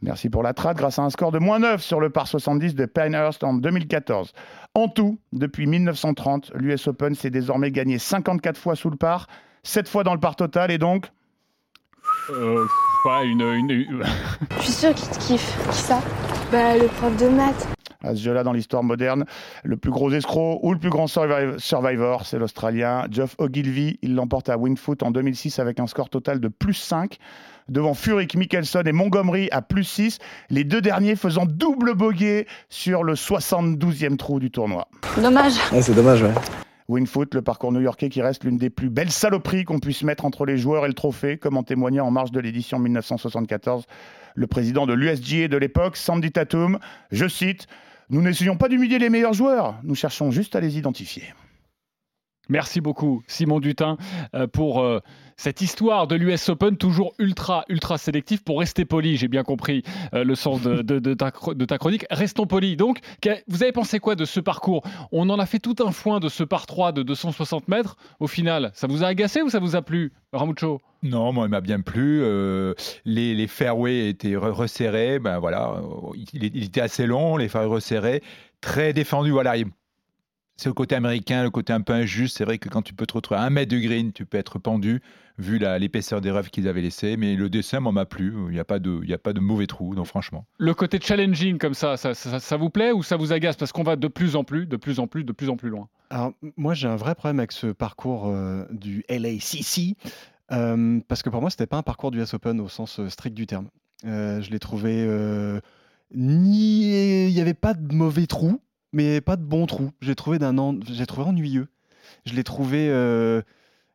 Merci pour la trad, grâce à un score de moins 9 sur le par 70 de Pinehurst en 2014. En tout, depuis 1930, l'US Open s'est désormais gagné 54 fois sous le par, 7 fois dans le par total et donc? Euh, pas une. une- une- Je suis sûre qu'il te kiffe. Qui ça? Bah, le prof de maths. à ce jeu-là dans l'histoire moderne, le plus gros escroc ou le plus grand surviv- survivor, c'est l'Australien Geoff Ogilvy. Il l'emporte à Wingfoot en 2006 avec un score total de plus 5, devant Furyk, Mickelson et Montgomery à plus 6, les deux derniers faisant double bogey sur le 72e trou du tournoi. Dommage. c'est dommage, ouais. Wingfoot, le parcours new-yorkais qui reste l'une des plus belles saloperies qu'on puisse mettre entre les joueurs et le trophée, comme en témoignait en marge de l'édition 1974 le président de l'USGA de l'époque, Sandy Tatum. Je cite Nous n'essayons pas d'humilier les meilleurs joueurs, nous cherchons juste à les identifier. Merci beaucoup, Simon Dutin, euh, pour euh, cette histoire de l'US Open, toujours ultra, ultra sélectif. Pour rester poli, j'ai bien compris euh, le sens de, ta, chronique. Restons polis. Donc, vous avez pensé quoi de ce parcours? On en a fait tout un foin de ce par 3 de 260 mètres. Au final, ça vous a agacé ou ça vous a plu, Ramucho? Non, moi, il m'a bien plu. Les, fairways étaient re- resserrés. Ben voilà, il, était assez long, les fairways resserrés, très défendus. Voilà, il- c'est le côté américain, le côté un peu injuste. C'est vrai que quand tu peux te retrouver à un mètre du green, tu peux être pendu, vu l'épaisseur des rêves qu'ils avaient laissé. Mais le dessin, moi, m'a plu. Il n'y a, pas de- il y a pas de mauvais trou, donc franchement. Le côté challenging comme ça, ça, ça- ça vous plaît ou ça vous agace? Parce qu'on va de plus en plus, de plus en plus, de plus en plus loin. Alors, moi, j'ai un vrai problème avec ce parcours euh, du LACC. Euh, parce que pour moi, c'était pas un parcours du US Open au sens euh, strict du terme. Euh, je l'ai trouvé euh, ni il n'y avait pas de mauvais trous, mais pas de bons trous. J'ai trouvé d'un en- j'ai trouvé ennuyeux. Je l'ai trouvé, euh,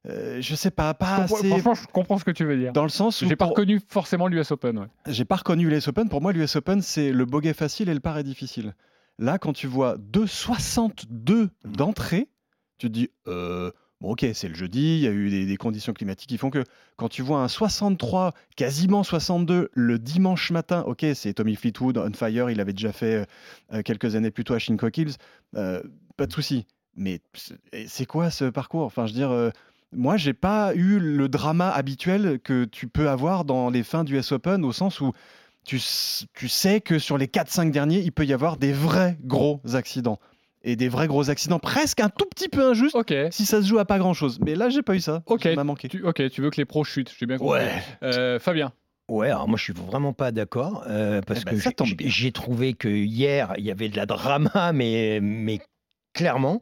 euh, je sais pas, pas Je assez. Franchement, je comprends ce que tu veux dire. Dans le sens où J'ai pas pour- reconnu forcément l'US Open. ouais. j'ai pas reconnu l'US Open. Pour moi, l'US Open, c'est le bogey facile et le par est difficile. Là, quand tu vois 2,62 d'entrée, tu te dis, euh, bon, ok, c'est le jeudi, il y a eu des, conditions climatiques qui font que quand tu vois un 63, quasiment 62 le dimanche matin, ok, c'est Tommy Fleetwood, on fire, il avait déjà fait euh, quelques années plus tôt à Shinnecock Hills, euh, pas de souci. Mais c'est- quoi ce parcours? Enfin, je veux dire. euh, moi, j'ai pas eu le drama habituel que tu peux avoir dans les fins du US Open, au sens où tu, s- tu sais que sur les 4-5 derniers, il peut y avoir des vrais gros accidents. Et des vrais gros accidents, presque un tout petit peu injustes, si ça se joue à pas grand-chose. Mais là, j'ai pas eu ça. Ok, Ça m'a manqué. tu, ok, tu veux que les pros chutent, j'ai bien compris. Ouais. Euh, Fabien Ouais, alors moi je suis vraiment pas d'accord euh, parce Eh ben, que bien. j'ai trouvé que hier il y avait de la drama, mais, mais clairement,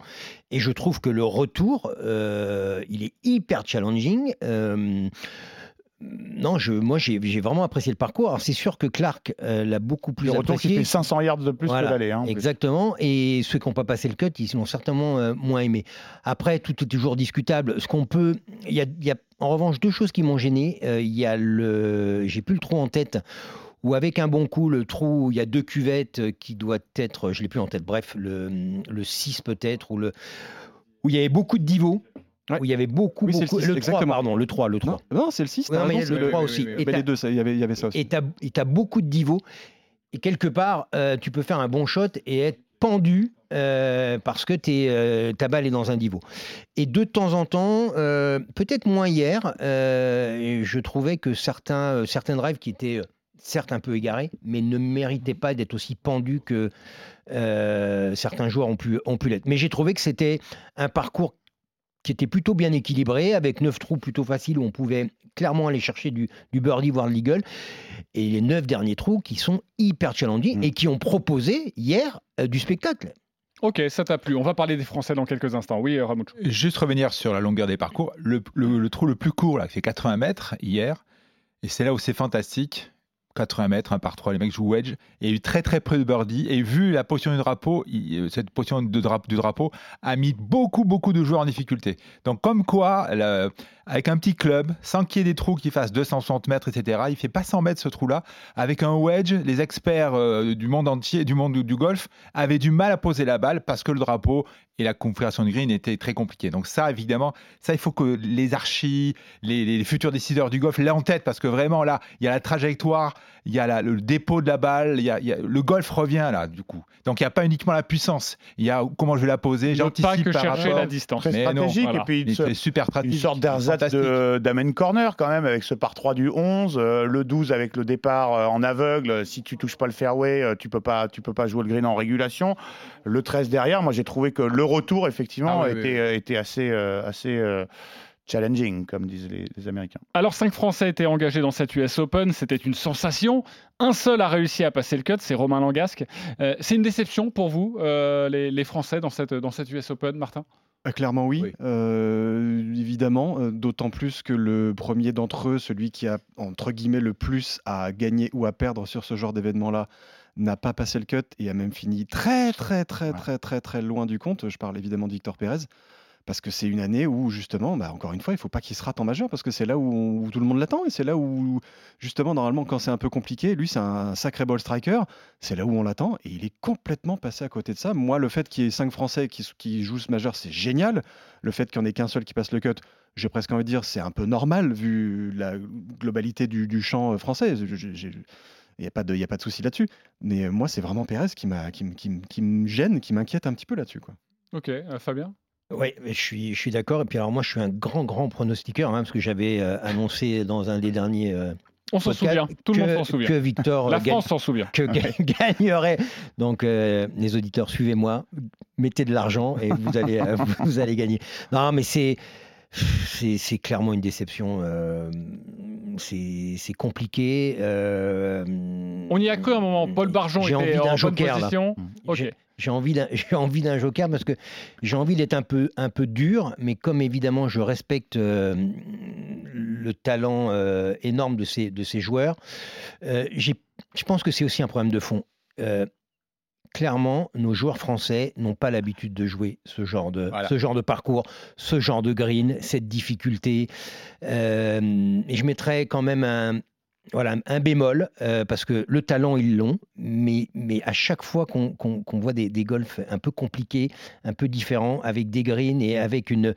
et je trouve que le retour euh, il est hyper challenging. euh, non, je, moi j'ai vraiment apprécié le parcours. Alors c'est sûr que Clark euh, l'a beaucoup plus Le retour qui apprécié. fait 500 yards de plus Voilà, que d'aller. hein, plus. Exactement. Et ceux qui n'ont pas passé le cut, ils l'ont certainement euh, moins aimé. Après, tout est toujours discutable. Ce qu'on peut, il y y a en revanche deux choses qui m'ont gêné. Euh, Il y a le, j'ai plus le trou en tête. Ou avec un bon coup, le trou, il y a deux cuvettes qui doit être, je l'ai plus en tête. Bref, le, le 6 peut-être, ou le, où il y avait beaucoup de divots. Où il y avait beaucoup, Oui, c'est le beaucoup. six, Le, 3, exactement. pardon, le 3, le 3. Non, non, c'est le 6. Ouais, non, mais il y a le 3 aussi. Et Mais t'as- les deux, il y avait, il y avait ça aussi. et tu as, beaucoup de divo. Et quelque part, euh, tu peux faire un bon shot et être pendu euh, parce que t'es, euh, ta balle est dans un divo. Et de temps en temps, euh, peut-être moins hier, euh, je trouvais que certains, euh, certains drives qui étaient euh, certes un peu égarés, mais ne méritaient pas d'être aussi pendus que euh, certains joueurs ont pu, ont pu l'être. Mais j'ai trouvé que c'était un parcours qui était plutôt bien équilibré, avec neuf trous plutôt faciles où on pouvait clairement aller chercher du, du birdie, voire de l'eagle, et les neuf derniers trous qui sont hyper challenging et qui ont proposé hier euh, du spectacle. Ok, ça t'a plu. On va parler des Français dans quelques instants. Oui, euh, Ramouchou. Juste revenir sur la longueur des parcours. Le, le- le trou le plus court, là, c'est 80 mètres hier. Et c'est là où c'est fantastique. 80 mètres, par 3, les mecs jouent wedge. Et il a eu très très peu de birdie. Et vu la position du drapeau, euh, cette position de dra- du drapeau a mis beaucoup beaucoup de joueurs en difficulté. Donc comme quoi, avec un petit club, sans qu'il y ait des trous qui fassent 260 mètres, etc., il fait pas 100 mètres ce trou-là. Avec un wedge, les experts euh, du monde entier, du monde du golf, avaient du mal à poser la balle parce que le drapeau et la configuration de green étaient très compliqués. Donc ça, évidemment, ça, il faut que les archis, les, les futurs décideurs du golf l'aient en tête parce que vraiment, là, il y a la trajectoire, il y a la- le dépôt de la balle, il y a, il y a- le golf revient là, du coup. Donc il n'y a pas uniquement la puissance, il y a comment je vais la poser, Ne j'anticipe pas que par chercher rapport- la distance. Très Mais non, stratégique. voilà. Et puis Il une, était super une stratégique. sorte d'ersatz d'amen corner quand même, avec ce par 3 du 11, euh, le 12 avec le départ euh, en aveugle. Si tu touches pas le fairway, euh, tu peux pas, tu peux pas jouer le green en régulation. Le 13 derrière, moi j'ai trouvé que le retour effectivement Ah oui, oui, était, euh, était assez, euh, assez euh, challenging, comme disent les, les Américains. Alors, cinq Français étaient engagés dans cette US Open. C'était une sensation. Un seul a réussi à passer le cut, c'est Romain Langasque. Euh, c'est une déception pour vous, euh, les, les Français, dans cette, dans cette US Open, Martin? Clairement oui, Oui. Euh, évidemment, d'autant plus que le premier d'entre eux, celui qui a entre guillemets le plus à gagner ou à perdre sur ce genre d'événement-là, n'a pas passé le cut et a même fini très très très très très très loin du compte. Je parle évidemment de Victor Pérez. Parce que c'est une année où, justement, bah, encore une fois, il ne faut pas qu'il se rate en majeur, parce que c'est là où, on- où tout le monde l'attend, et c'est là où, justement, normalement, quand c'est un peu compliqué, lui, c'est un sacré ball striker, c'est là où on l'attend, et il est complètement passé à côté de ça. Moi, le fait qu'il y ait cinq Français qui, qui jouent ce majeur, c'est génial. Le fait qu'il n'y en ait qu'un seul qui passe le cut, j'ai presque envie de dire, c'est un peu normal, vu la globalité du, du champ euh, français. Il n'y a pas de, il y a pas de souci là-dessus. Mais euh, moi, c'est vraiment Pérez qui, m'a, qui, me- qui, me- qui me gêne, qui m'inquiète un petit peu là-dessus. Quoi. Ok, euh, Fabien? Oui, je suis, je suis d'accord. Et puis alors moi, je suis un grand, grand pronostiqueur, hein, parce que j'avais euh, annoncé dans un des derniers. euh, On s'en souvient, tout le monde s'en souvient. Que Victor La gagne- France s'en souvient. que ga- gagnerait. Donc, euh, les auditeurs, suivez-moi, mettez de l'argent et vous allez, vous allez gagner. Non, mais c'est. C'est clairement une déception. euh, c'est compliqué. euh, On y a cru un moment. Paul Barjon J'ai était envie en d'un bonne joker, là. position. Ok. J'ai- envie d'un j'ai envie d'un joker parce que j'ai envie d'être un peu un peu dur, mais comme évidemment je respecte euh, le le talent énorme de ces, de ces joueurs. je pense que c'est aussi un problème de fond clairement, nos joueurs français n'ont pas l'habitude de jouer ce genre de, ce genre de parcours, ce genre de green, cette difficulté. Euh, et je mettrais quand même un, voilà, un bémol, euh, parce que le talent, ils l'ont, mais, mais à chaque fois qu'on voit des, des, golfs un peu compliqués, un peu différents, avec des greens et avec une.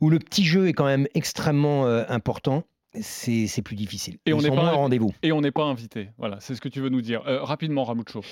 où le petit jeu est quand même extrêmement euh, important, c'est plus difficile. Et Ils on n'est pas rendez-vous. Et on n'est pas invité. Voilà, c'est ce que tu veux nous dire. rapidement, Ramucho.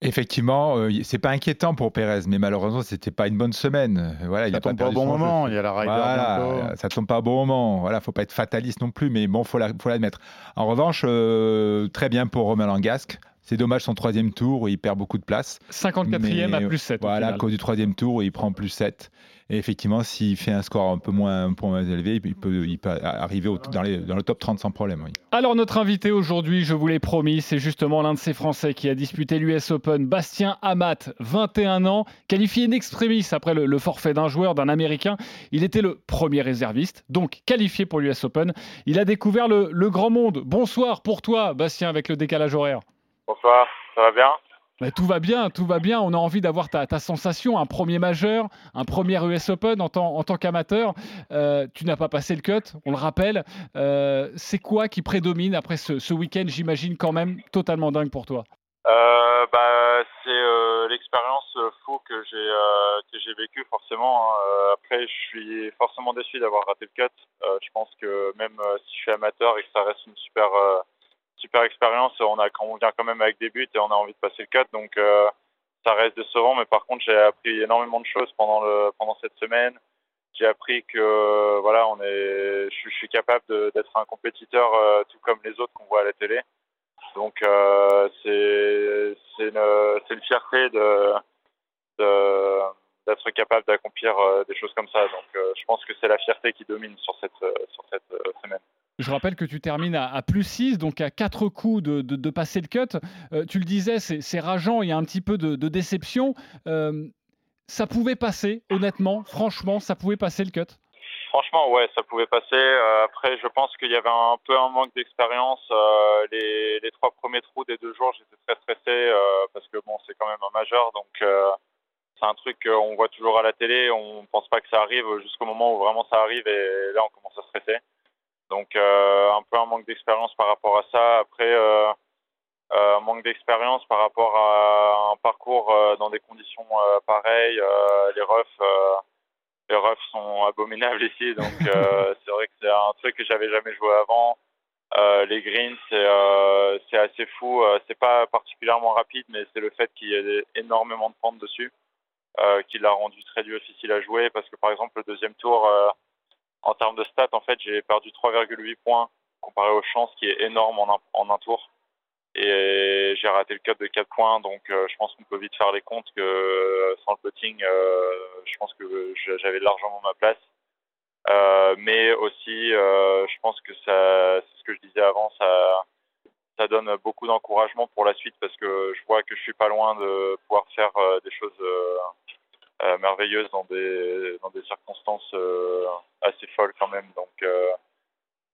Effectivement, euh, c'est pas inquiétant pour Pérez, mais malheureusement, c'était pas une bonne semaine. Voilà, ça il a tombe pas, pas au bon moment. Il y a la Ryder voilà, ça tombe pas au bon moment. Voilà, faut pas être fataliste non plus, mais bon, faut faut l'admettre. En revanche, euh, très bien pour Romain Langasque. C'est dommage son troisième tour où il perd beaucoup de place. 54e à plus 7. Voilà, à cause du troisième tour où il prend plus 7. Et effectivement, s'il fait un score un peu moins, un peu moins élevé, il peut, il peut arriver au, dans, les, dans, le top 30 sans problème. Oui. Alors, notre invité aujourd'hui, je vous l'ai promis, c'est justement l'un de ces Français qui a disputé l'US Open, Bastien Amat, 21 ans, qualifié in extremis après le, le forfait d'un joueur, d'un Américain. Il était le premier réserviste, donc qualifié pour l'US Open. Il a découvert le, le grand monde. Bonsoir pour toi, Bastien, avec le décalage horaire. Bonsoir, ça va bien? Tout va bien, tout va bien. On a envie d'avoir ta, ta, sensation, un premier majeur, un premier US Open en tant, en tant qu'amateur. Euh, tu n'as pas passé le cut, on le rappelle. Euh, c'est quoi qui prédomine après ce, ce week-end, j'imagine quand même totalement dingue pour toi? Euh, bah, C'est l'expérience fou que j'ai que j'ai vécu forcément. Hein. Après, je suis forcément déçu d'avoir raté le cut. je pense que même si je suis amateur et que ça reste une super super expérience. On, a, on vient quand même avec des buts et on a envie de passer le 4. Donc euh, ça reste décevant. Mais par contre, j'ai appris énormément de choses pendant, le, pendant cette semaine. J'ai appris que voilà, on est, je, suis capable d'être un compétiteur euh, tout comme les autres qu'on voit à la télé. Donc euh, c'est une, une fierté de, de d'être capable d'accomplir des choses comme ça. Donc je pense que c'est la fierté qui domine sur cette, sur cette semaine. Je rappelle que tu termines à, plus 6, donc à 4 coups de, de, de passer le cut. Euh, tu le disais, c'est rageant, il y a un petit peu de, de déception. Euh, ça pouvait passer, honnêtement, franchement, ça pouvait passer le cut? Franchement, ouais, ça pouvait passer. Euh, après, je pense qu'il y avait un peu un manque d'expérience. Euh, les, les, trois premiers trous des deux jours, j'étais très stressé euh, parce que bon, c'est quand même un majeur, donc c'est un truc qu'on voit toujours à la télé. On pense pas que ça arrive jusqu'au moment où vraiment ça arrive et là, on commence à stresser. Donc euh, un peu un manque d'expérience par rapport à ça. Après, euh, euh, un manque d'expérience par rapport à un parcours dans des conditions pareilles. les refs, les refs sont abominables ici, donc c'est vrai que c'est un truc que j'avais jamais joué avant. Euh, les greens, c'est euh, assez fou. Euh, c'est pas particulièrement rapide, mais c'est le fait qu'il y ait énormément de pentes dessus qui l'a rendu très difficile à jouer. Parce que par exemple, le deuxième tour, en termes de stats, en fait, j'ai perdu 3,8 points comparé aux chances, qui est énorme en un, en un tour. Et j'ai raté le cut de 4 points, donc euh, je pense qu'on peut vite faire les comptes que euh, sans le putting, euh, je pense que j'avais largement ma place. mais aussi, je pense que ça, c'est ce que je disais avant, ça, ça donne beaucoup d'encouragement pour la suite parce que je vois que je suis pas loin de pouvoir faire des choses euh, merveilleuse dans des, dans des circonstances euh, assez folles quand même. Donc euh,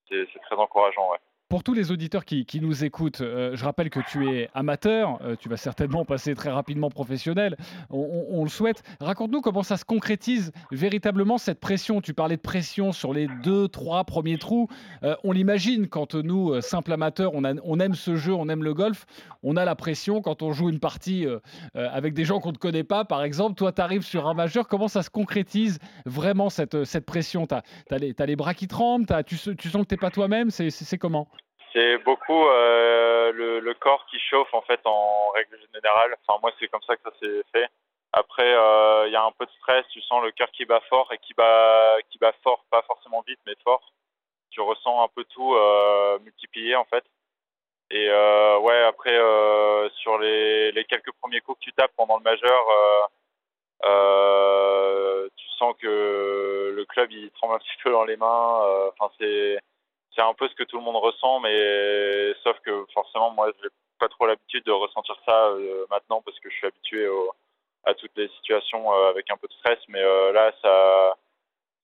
c'est très encourageant. Ouais. Pour tous les auditeurs qui, nous écoutent, euh, je rappelle que tu es amateur, euh, tu vas certainement passer très rapidement professionnel, on, le souhaite. Raconte-nous comment ça se concrétise véritablement cette pression. Tu parlais de pression sur les deux, trois premiers trous. Euh, on l'imagine quand nous, simples amateurs, on, aime ce jeu, on aime le golf, on a la pression quand on joue une partie avec des gens qu'on ne connaît pas, par exemple. Toi, tu arrives sur un majeur, comment ça se concrétise vraiment cette, pression? Tu as, les bras qui tremblent, tu, tu sens que tu n'es pas toi-même, c'est comment? C'est beaucoup euh, le, corps qui chauffe en fait en règle générale. Enfin moi c'est comme ça que ça s'est fait. Après il euh, y a un peu de stress, tu sens le cœur qui bat fort et qui bat qui bat fort, pas forcément vite mais fort. Tu ressens un peu tout euh, multiplié en fait. Et ouais après sur les, les, quelques premiers coups que tu tapes pendant le majeur, tu sens que le club il tremble un petit peu dans les mains. Enfin c'est c'est un peu ce que tout le monde ressent, mais sauf que forcément, moi, j'ai pas trop l'habitude de ressentir ça euh, maintenant parce que je suis habitué au, à toutes les situations euh, avec un peu de stress. Mais euh, là, ça,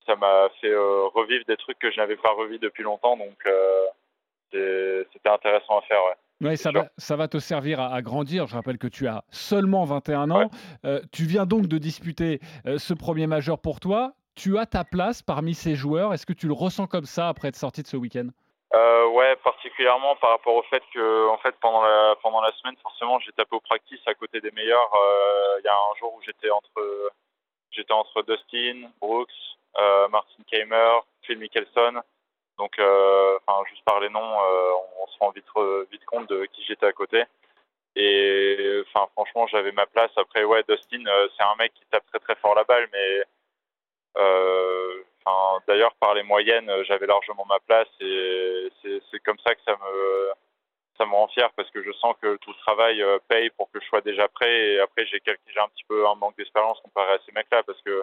ça m'a fait revivre des trucs que je n'avais pas revis depuis longtemps. Donc, c'était intéressant à faire. Ouais. ça, va, ça va te servir à, grandir. Je rappelle que tu as seulement 21 ans. tu viens donc de disputer ce premier majeur pour toi. Tu as ta place parmi ces joueurs. Est-ce que tu le ressens comme ça après être sorti de ce week-end? Euh, Ouais, particulièrement par rapport au fait que, en fait, pendant la, pendant la semaine, forcément, j'ai tapé au practice à côté des meilleurs. Euh, il y a un jour où j'étais entre, j'étais entre Dustin, Brooks, euh, Martin Keimer, Phil Mickelson. Donc, enfin, juste par les noms, euh, on, se rend vite, vite compte de qui j'étais à côté. Et enfin, franchement, j'avais ma place. Après, ouais, Dustin, c'est un mec qui tape très très fort la balle, mais Enfin, D'ailleurs, par les moyennes, j'avais largement ma place et c'est comme ça que ça me, ça me rend fier parce que je sens que tout le travail euh, paye pour que je sois déjà prêt. Et après, j'ai un petit peu un manque d'expérience comparé à ces mecs-là parce que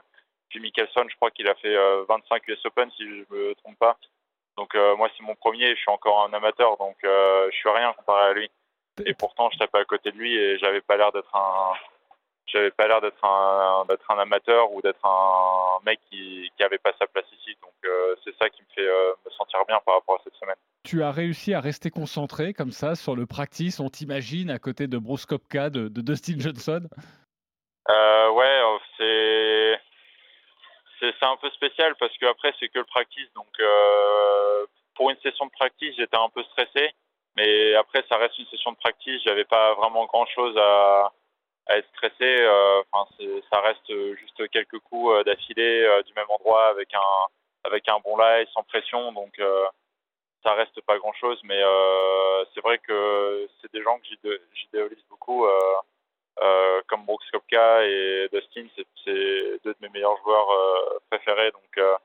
Jim Mickelson, je crois qu'il a fait 25 euh, US Open si je me trompe pas. Donc euh, moi, c'est mon premier, je suis encore un amateur, donc je suis rien comparé à lui. Et pourtant, je tapais à côté de lui et j'avais pas l'air d'être un, j'avais pas l'air d'être un, d'être un amateur ou d'être un mec qui n'avait pas sa place ici. Donc euh, c'est ça qui me fait euh, me sentir bien par rapport à cette semaine. Tu as réussi à rester concentré comme ça sur le practice, on t'imagine à côté de Bruce Kopka, de, Dustin Johnson? Euh, Ouais, c'est, c'est, un peu spécial parce que après c'est que le practice. Donc pour une session de practice, j'étais un peu stressé. Mais après, ça reste une session de practice. J'avais pas vraiment grand chose à, à être stressé. Euh, enfin, ça reste juste quelques coups euh, d'affilée euh, du même endroit avec un avec un bon lie sans pression, donc ça reste pas grand chose. Mais c'est vrai que c'est des gens que j'idéalise beaucoup. comme Brooks Kopka et Dustin, c'est deux de mes meilleurs joueurs préférés. Donc,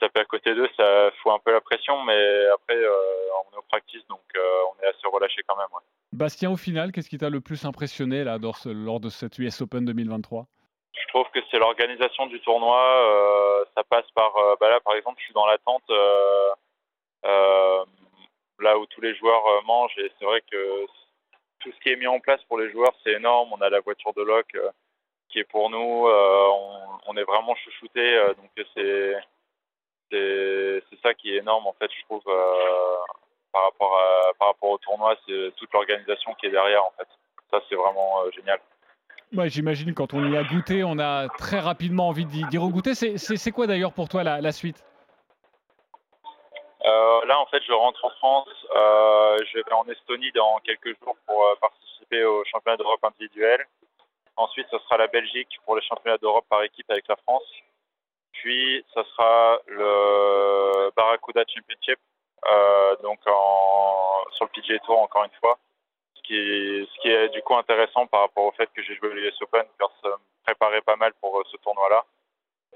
taper à côté d'eux, ça fout un peu la pression, mais après, on est au practice, donc on est assez relâché quand même. Bastien, au final, qu'est-ce qui t'a le plus impressionné là, lors, de cette US Open 2023 Je trouve que c'est l'organisation du tournoi. Euh, ça passe par. Euh, bah là, par exemple, je suis dans l'attente euh, là où tous les joueurs mangent, et c'est vrai que tout ce qui est mis en place pour les joueurs, c'est énorme. On a la voiture de loc qui est pour nous. On, est vraiment chouchouté, donc c'est c'est ça qui est énorme en fait, je trouve par rapport, à, par rapport au tournoi, c'est toute l'organisation qui est derrière en fait. Ça, c'est vraiment euh, génial. Ouais, J'imagine quand on y a goûté, on a très rapidement envie d'y regoûter. C'est quoi d'ailleurs pour toi la, la suite? Euh, Là, en fait, je rentre en France. Euh, je vais en Estonie dans quelques jours pour participer au championnat d'Europe individuel. Ensuite, ce sera la Belgique pour les championnats d'Europe par équipe avec la France. Puis, ce sera le Barracuda Championship euh, donc en, sur le PGA Tour encore une fois. Ce qui, est, du coup intéressant par rapport au fait que j'ai joué l'US Open, car ça me préparait pas mal pour euh, ce tournoi-là.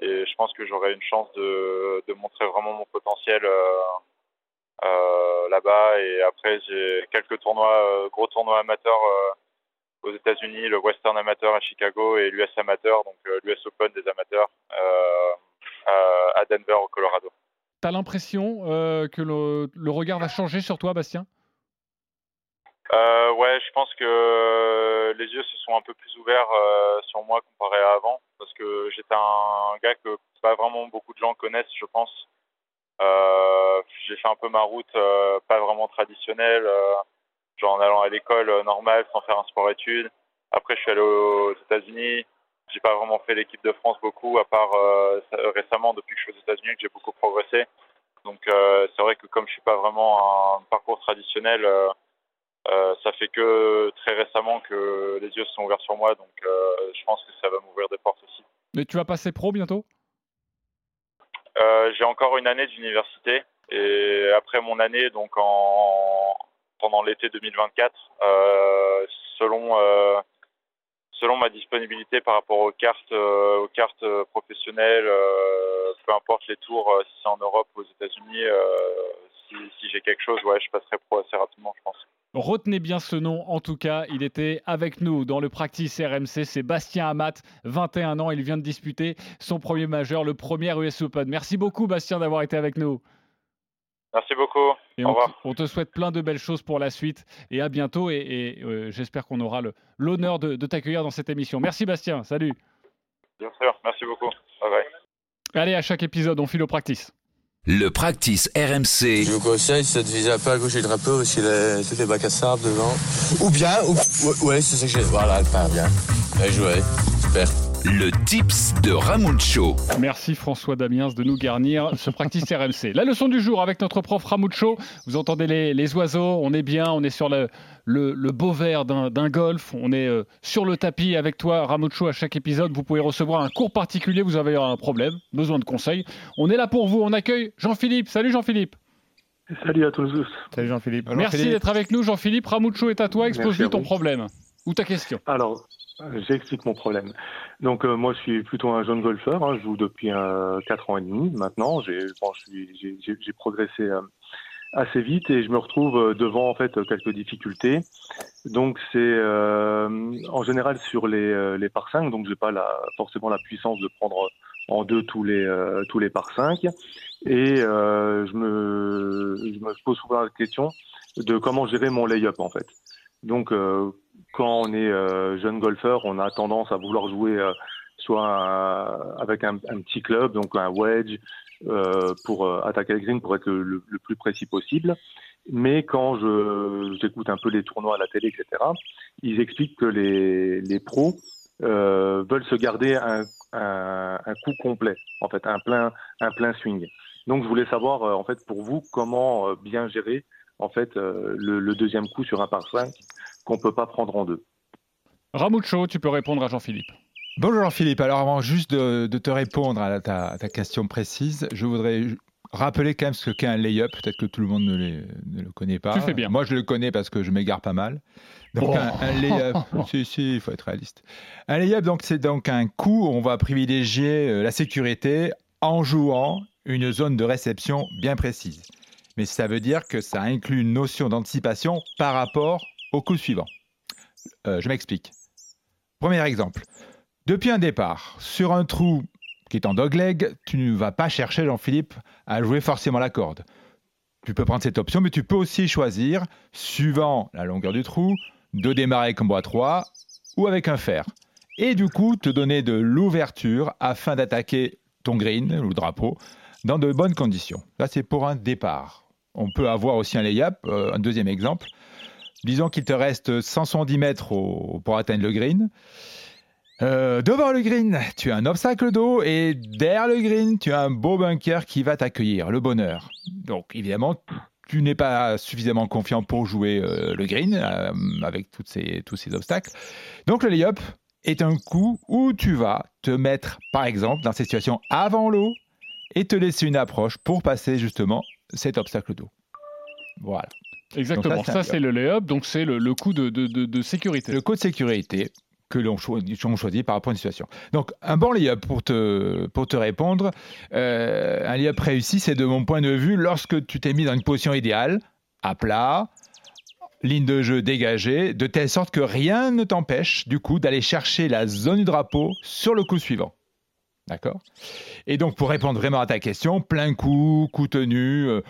Et je pense que j'aurai une chance de, montrer vraiment mon potentiel euh, là-bas. Et après, j'ai quelques tournois, gros tournois amateurs aux États-Unis, le Western Amateur à Chicago et l'US Amateur, donc l'US Open des amateurs à Denver au Colorado. Tu as l'impression euh, que le, regard va changer sur toi, Bastien? Euh, Ouais, je pense que les yeux se sont un peu plus ouverts euh, sur moi comparé à avant, parce que j'étais un gars que pas vraiment beaucoup de gens connaissent, je pense. J'ai fait un peu ma route, pas vraiment traditionnelle, genre en allant à l'école normale sans faire un sport-études. Après, je suis allé aux États-Unis, j'ai pas vraiment fait l'équipe de France beaucoup, à part euh, récemment depuis que je suis aux États-Unis que j'ai beaucoup progressé. Donc euh, c'est vrai que comme je suis pas vraiment un parcours traditionnel, euh, ça fait que très récemment que les yeux se sont ouverts sur moi. Donc je pense que ça va m'ouvrir des portes aussi. Mais tu vas passer pro bientôt? J'ai encore une année d'université et après mon année, donc en pendant l'été 2024, selon selon ma disponibilité par rapport aux cartes, euh, aux cartes euh, professionnelles, euh, peu importe les tours, si c'est en Europe ou aux États-Unis, si, j'ai quelque chose, ouais, je passerai pro assez rapidement, je pense. Retenez bien ce nom, en tout cas, il était avec nous dans le practice RMC, c'est Bastien Amat, 21 ans, il vient de disputer son premier majeur, le premier US Open. Merci beaucoup Bastien d'avoir été avec nous. Merci beaucoup. Et on, te souhaite plein de belles choses pour la suite et à bientôt. Et, euh, j'espère qu'on aura l'honneur de, de t'accueillir dans cette émission. Merci Bastien. Salut. Bien sûr. Merci beaucoup. Bye bye. Allez, à chaque épisode, on file au practice. Le practice RMC. Je vous conseille, ça un peu à gauche et drapeau aussi les, tous les bacs à sable devant. Ou bien, ou, ouais, c'est ça que j'ai. Voilà, elle part bien. Bien joué. Super. Le tips de Ramucho. Merci François Damiens de nous garnir ce practice RMC. La leçon du jour avec notre prof Ramucho. Vous entendez les, oiseaux, on est bien, on est sur le, le, beau vert d'un golf, on est euh, sur le tapis avec toi Ramucho à chaque épisode. Vous pouvez recevoir un cours particulier, vous avez un problème, besoin de conseils. On est là pour vous, on accueille Jean-Philippe. Salut Jean-Philippe. Salut à tous. Salut Jean-Philippe. Merci d'être avec nous Jean-Philique. Ramucho est à toi, expose-nous ton problème ou ta question. Alors, J'explique mon problème. Donc euh, moi je suis plutôt un jeune golfeur, hein, je joue depuis euh, 4 ans et demi maintenant. J'ai bon, progressé euh, assez vite et je me retrouve euh, devant en fait quelques difficultés. Donc c'est en général sur les, les par 5, donc j'ai pas la, forcément la puissance de prendre en deux tous les tous les par 5 et je me je me pose souvent la question de comment gérer mon lay-up en fait. Donc quand on est euh, jeune golfeur, on a tendance à vouloir jouer euh, soit avec un, petit club, donc un wedge, euh, pour attaquer le green, pour être le, plus précis possible. Mais quand j'écoute un peu les tournois à la télé, etc., ils expliquent que les, les pros veulent se garder un, un, un, coup complet, en fait, un plein, un plein swing. Donc, je voulais savoir, en fait, pour vous, comment bien gérer, en fait, le, le, deuxième coup sur un par 5 qu'on ne peut pas prendre en deux. Ramucho, tu peux répondre à Jean-Philippe. Bonjour Jean-Philippe. Alors avant juste de, te répondre à ta, question précise, je voudrais rappeler quand même ce qu'est un lay-up. Peut-être que tout le monde ne, le connaît pas. Tu fais bien. Moi, je le connais parce que je m'égare pas mal. Donc oh. un, lay-up, si, si, il faut être réaliste. Un lay-up, donc c'est donc un coup où on va privilégier euh, la sécurité en jouant une zone de réception bien précise. Mais ça veut dire que ça inclut une notion d'anticipation par rapport au coup suivant. Euh, je m'explique. Premier exemple. Depuis un départ, sur un trou qui est en dogleg, tu ne vas pas chercher, Jean-Philippe, à jouer forcément la corde. Tu peux prendre cette option, mais tu peux aussi choisir, suivant la longueur du trou, de démarrer un bois 3 ou avec un fer. Et du coup, te donner de l'ouverture afin d'attaquer ton green, ou drapeau, dans de bonnes conditions. Là, c'est pour un départ. On peut avoir aussi un lay-up, euh, un deuxième exemple. Disons qu'il te reste 170 mètres pour atteindre le green. Euh, devant le green, tu as un obstacle d'eau et derrière le green, tu as un beau bunker qui va t'accueillir, le bonheur. Donc évidemment, tu n'es pas suffisamment confiant pour jouer euh, le green avec ces, tous ces obstacles. Donc le lay-up est un coup où tu vas te mettre, par exemple, dans cette situation avant l'eau et te laisser une approche pour passer justement cet obstacle d'eau. Voilà. Exactement, ça, c'est le lay-up, donc c'est le, le, coup de, de, de, sécurité. Le coup de sécurité que l'on choisit par rapport à une situation. Donc, un bon lay-up, pour te, pour te répondre, euh, un lay-up réussi, c'est de mon point de vue, lorsque tu t'es mis dans une position idéale, à plat, ligne de jeu dégagée, de telle sorte que rien ne t'empêche, du coup, d'aller chercher la zone du drapeau sur le coup suivant. D'accord Et donc, pour répondre vraiment à ta question, plein coup, coup tenu, euh,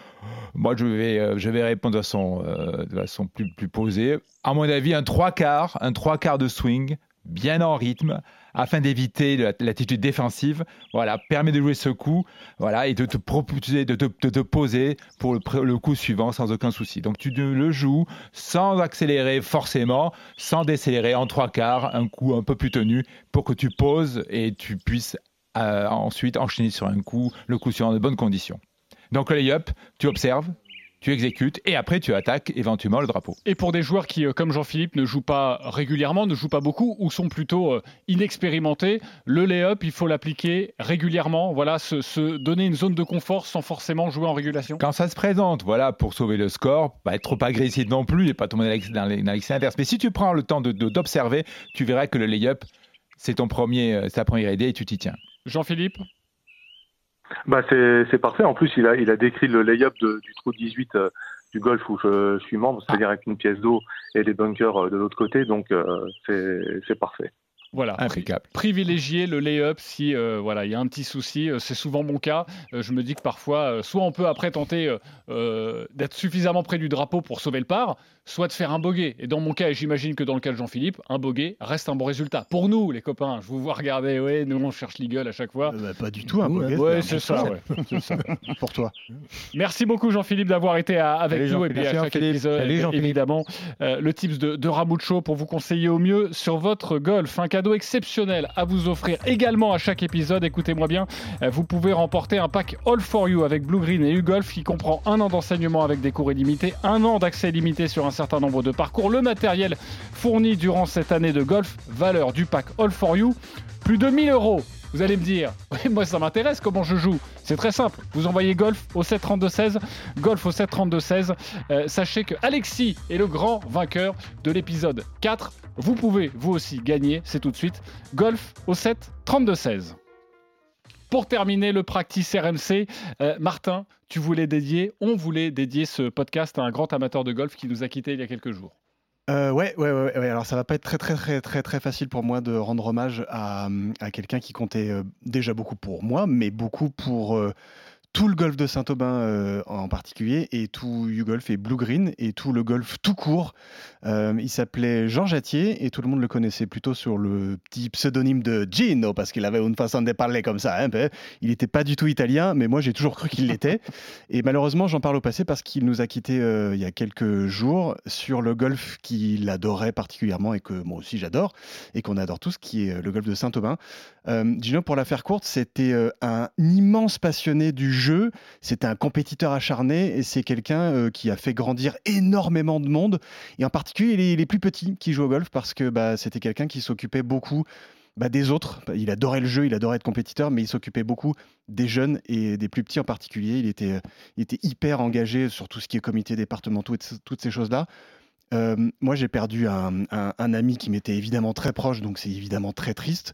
moi, je vais, euh, je vais répondre de façon, euh, de façon plus, plus posée. À mon avis, un trois quarts, un trois quarts de swing, bien en rythme, afin d'éviter l'attitude défensive. Voilà, permet de jouer ce coup, voilà, et de te proposer, de te, poser pour le, le, coup suivant sans aucun souci. Donc, tu le joues sans accélérer forcément, sans décélérer en trois quarts, un coup un peu plus tenu, pour que tu poses et tu puisses ensuite enchaîner sur un coup, le coup sur de bonnes conditions. Donc le lay-up, tu observes, tu exécutes et après tu attaques éventuellement le drapeau. Et pour des joueurs qui, euh, comme Jean-Philippe, ne jouent pas régulièrement, ne jouent pas beaucoup ou sont plutôt euh, inexpérimentés, le lay-up, il faut l'appliquer régulièrement, voilà, se, donner une zone de confort sans forcément jouer en régulation. Quand ça se présente, voilà, pour sauver le score, pas être trop agressif non plus et pas tomber dans l'excès inverse. Mais si tu prends le temps d'observer, de, tu verras que le lay-up, c'est ton premier, euh, ta première idée et tu t'y tiens. Jean-Philippe bah c'est parfait. En plus, il a, il a décrit le lay-up du trou 18 euh, du golf où je, suis membre, c'est-à-dire avec une pièce d'eau et des bunkers euh, de l'autre côté. Donc, c'est parfait. Voilà. Impeccable. Privilégier le lay-up si euh, voilà il y a un petit souci. Euh, c'est souvent mon cas. Euh, je me dis que parfois, soit on peut après tenter euh, d'être suffisamment près du drapeau pour sauver le par, soit de faire un bogey. Et dans mon cas, et j'imagine que dans le cas de Jean-Philippe, un bogey reste un bon résultat. Pour nous, les copains, je vous vois regarder. Ouais, nous on cherche l'eagle à chaque fois. Bah, pas du tout un bogey. Ouais, c'est ça. ouais. Pour toi. Merci beaucoup Jean-Philippe d'avoir été à- avec nous et puis à chaque épisode évidemment euh, le tips de, de Ramucho pour vous conseiller au mieux sur votre golf. Un cadeau exceptionnel à vous offrir également à chaque épisode. Écoutez-moi bien, euh, vous pouvez remporter un pack All for You avec Blue Green et U-Golf qui comprend un an d'enseignement avec des cours illimités, un an d'accès illimité sur un certain nombre de parcours, le matériel fourni durant cette année de golf, valeur du pack All for You, plus de 1000 euros. Vous allez me dire, moi ça m'intéresse comment je joue. C'est très simple. Vous envoyez golf au 732-16, golf au 732-16. Euh, sachez que Alexis est le grand vainqueur de l'épisode 4. Vous pouvez vous aussi gagner, c'est tout de suite, golf au 732-16. Pour terminer le practice RMC, euh, Martin, tu voulais dédier, on voulait dédier ce podcast à un grand amateur de golf qui nous a quittés il y a quelques jours. Euh, ouais, ouais, ouais, ouais. Alors ça va pas être très, très, très, très, très facile pour moi de rendre hommage à, à quelqu'un qui comptait euh, déjà beaucoup pour moi, mais beaucoup pour euh, tout le golf de Saint-Aubin euh, en particulier, et tout U-Golf et Blue Green, et tout le golf tout court. Euh, il s'appelait Jean Jatier, et tout le monde le connaissait plutôt sur le petit pseudonyme de Gino, parce qu'il avait une façon de parler comme ça. un peu. Il n'était pas du tout italien, mais moi j'ai toujours cru qu'il l'était. Et malheureusement, j'en parle au passé parce qu'il nous a quittés euh, il y a quelques jours sur le golf qu'il adorait particulièrement et que moi aussi j'adore et qu'on adore tous, qui est le golf de Saint-Aubin. Gino, pour la faire courte, c'était un immense passionné du jeu, c'était un compétiteur acharné et c'est quelqu'un euh, qui a fait grandir énormément de monde et en particulier les, plus petits qui jouent au golf parce que bah, c'était quelqu'un qui s'occupait beaucoup bah, des autres. Il adorait le jeu, il adorait être compétiteur, mais il s'occupait beaucoup des jeunes et des plus petits en particulier. Il était, hyper engagé sur tout ce qui est comité départementaux et toutes ces choses-là. Euh, moi, j'ai perdu un ami qui m'était évidemment très proche, donc c'est évidemment très triste.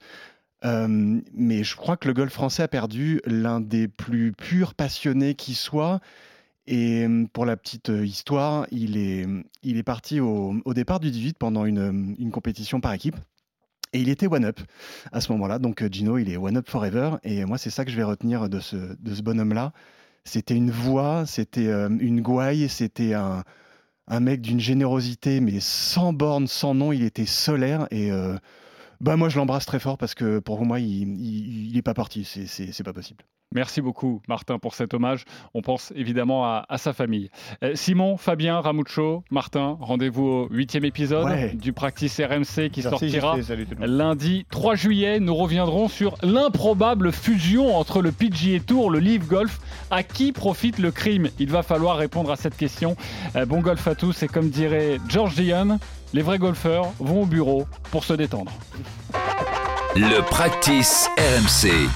Euh, mais je crois que le golf français a perdu l'un des plus purs passionnés qui soit. Et euh, pour la petite euh, histoire, il est, il est parti au, au départ du 18 pendant une, une compétition par équipe. Et il était one-up à ce moment-là. Donc Gino, il est one-up forever. Et moi, c'est ça que je vais retenir de ce, de ce bonhomme-là. C'était une voix, c'était une gouaille, c'était un, un mec d'une générosité, mais sans borne, sans nom. Il était solaire. Et bah, moi, je l'embrasse très fort parce que pour moi, il n'est pas parti. C'est- pas possible. Merci beaucoup, Martin, pour cet hommage. On pense évidemment à, à sa famille. Euh, Simon, Fabien, Ramucho, Martin, rendez-vous au huitième épisode Ouais. du Practice RMC qui Merci, sortira lundi 3 juillet. Nous reviendrons sur l'improbable fusion entre le PGA Tour, le Live Golf. À qui profite le crime? Il va falloir répondre à cette question. Euh, bon golf à tous et comme dirait George Dion, les vrais golfeurs vont au bureau pour se détendre. Le practice RMC.